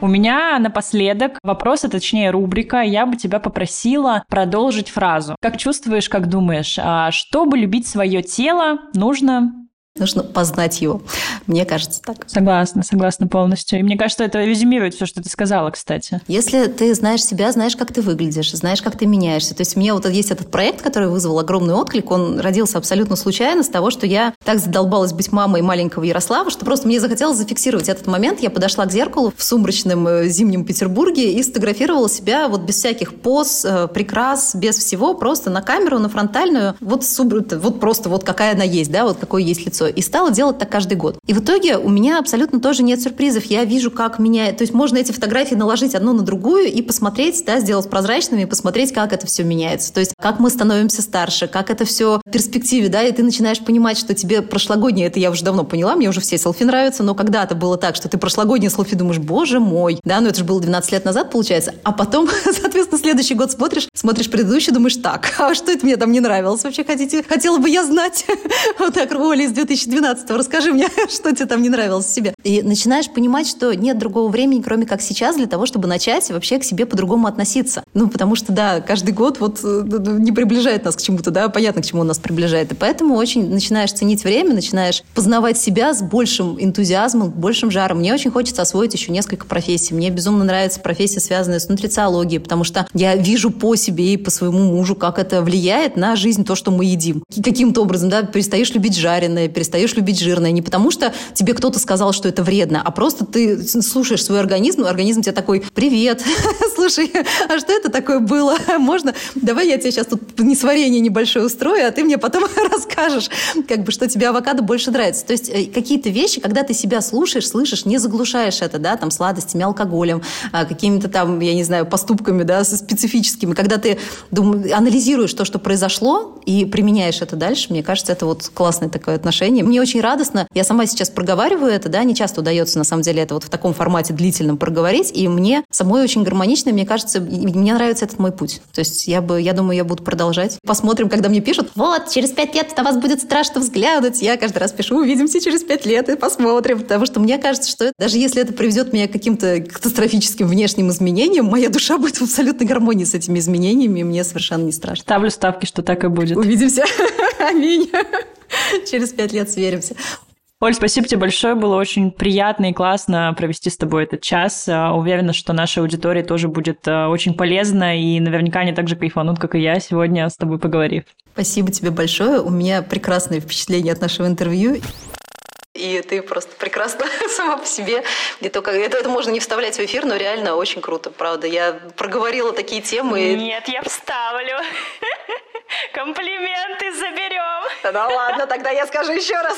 У меня напоследок вопрос, а точнее рубрика. Я бы тебя попросила продолжить фразу. Как чувствуешь, как думаешь, а чтобы любить свое тело, нужно Нужно познать его. Мне кажется так. Согласна, согласна полностью. И мне кажется, это резюмирует все, что ты сказала, кстати. Если ты знаешь себя, знаешь, как ты выглядишь, знаешь, как ты меняешься. То есть у меня вот есть этот проект, который вызвал огромный отклик. Он родился абсолютно случайно с того, что я так задолбалась быть мамой маленького Ярослава, что просто мне захотелось зафиксировать этот момент. Я подошла к зеркалу в сумрачном э, зимнем Петербурге и сфотографировала себя вот без всяких поз, э, прикрас, без всего, просто на камеру, на фронтальную. Вот, вот просто вот какая она есть, да, вот какое есть лицо. Лицо. И стала делать так каждый год. И в итоге у меня абсолютно тоже нет сюрпризов. Я вижу, как меня... То есть можно эти фотографии наложить одну на другую и посмотреть, да, сделать прозрачными и посмотреть, как это все меняется. То есть как мы становимся старше, как это все в перспективе, да, и ты начинаешь понимать, что тебе прошлогоднее, это я уже давно поняла, мне уже все селфи нравятся, но когда-то было так, что ты прошлогоднее селфи думаешь, боже мой, да, ну это же было 12 лет назад, получается, а потом, соответственно, следующий год смотришь, смотришь предыдущий, думаешь, так, а что это мне там не нравилось вообще, хотите, хотела бы я знать, вот так, Оля из 2012 расскажи мне, что тебе там не нравилось в себе. И начинаешь понимать, что нет другого времени, кроме как сейчас, для того, чтобы начать вообще к себе по-другому относиться. Ну, потому что, да, каждый год вот э, не приближает нас к чему-то, да, понятно, к чему он нас приближает. И поэтому очень начинаешь ценить время, начинаешь познавать себя с большим энтузиазмом, большим жаром. Мне очень хочется освоить еще несколько профессий. Мне безумно нравится профессия, связанная с нутрициологией, потому что я вижу по себе и по своему мужу, как это влияет на жизнь, то, что мы едим. Каким-то образом, да, перестаешь любить жареное, перестаешь любить жирное. Не потому что тебе кто-то сказал, что это вредно, а просто ты слушаешь свой организм, организм тебе такой, привет, слушай, а что это такое было? Можно? Давай я тебе сейчас тут несварение небольшое устрою, а ты мне потом расскажешь, как бы, что тебе авокадо больше нравится. То есть э, какие-то вещи, когда ты себя слушаешь, слышишь, не заглушаешь это, да, там, сладостями, алкоголем, а, какими-то там, я не знаю, поступками, да, специфическими, когда ты дум, анализируешь то, что произошло, и применяешь это дальше, мне кажется, это вот классное такое отношение. Мне очень радостно, я сама сейчас проговариваю это, да, не часто удается, на самом деле, это вот в таком формате длительном проговорить, и мне самой очень гармонично, мне кажется, мне нравится этот мой путь. То есть я бы, я думаю, я буду продолжать. Посмотрим, когда мне пишут, вот, через пять лет на вас будет страшно взглянуть. Я каждый раз пишу, увидимся через пять лет и посмотрим. Потому что мне кажется, что даже если это приведет меня к каким-то катастрофическим внешним изменениям, моя душа будет в абсолютной гармонии с этими изменениями, и мне совершенно не страшно. Ставлю ставки, что так и будет. Увидимся. Аминь. Через пять лет сверимся. Оль, спасибо тебе большое. Было очень приятно и классно провести с тобой этот час. А, уверена, что нашей аудитории тоже будет а, очень полезно, и наверняка они так же кайфанут, как и я сегодня с тобой поговорив. Спасибо тебе большое. У меня прекрасное впечатление от нашего интервью. И ты просто прекрасна сама по себе. И только это, это можно не вставлять в эфир, но реально очень круто, правда. Я проговорила такие темы. Нет, я вставлю. Комплименты заберем. Да ладно, тогда я скажу еще раз.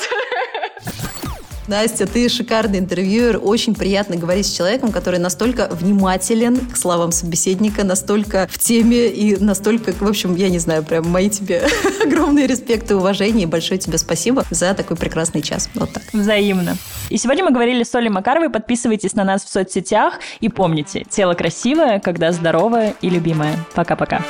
Настя, ты шикарный интервьюер. Очень приятно говорить с человеком, который настолько внимателен к словам собеседника, настолько в теме и настолько, в общем, я не знаю, прям мои тебе огромные респекты, уважение и большое тебе спасибо за такой прекрасный час. Вот так. Взаимно. И сегодня мы говорили с Олей Макаровой. Подписывайтесь на нас в соцсетях и помните, тело красивое, когда здоровое и любимое. Пока-пока.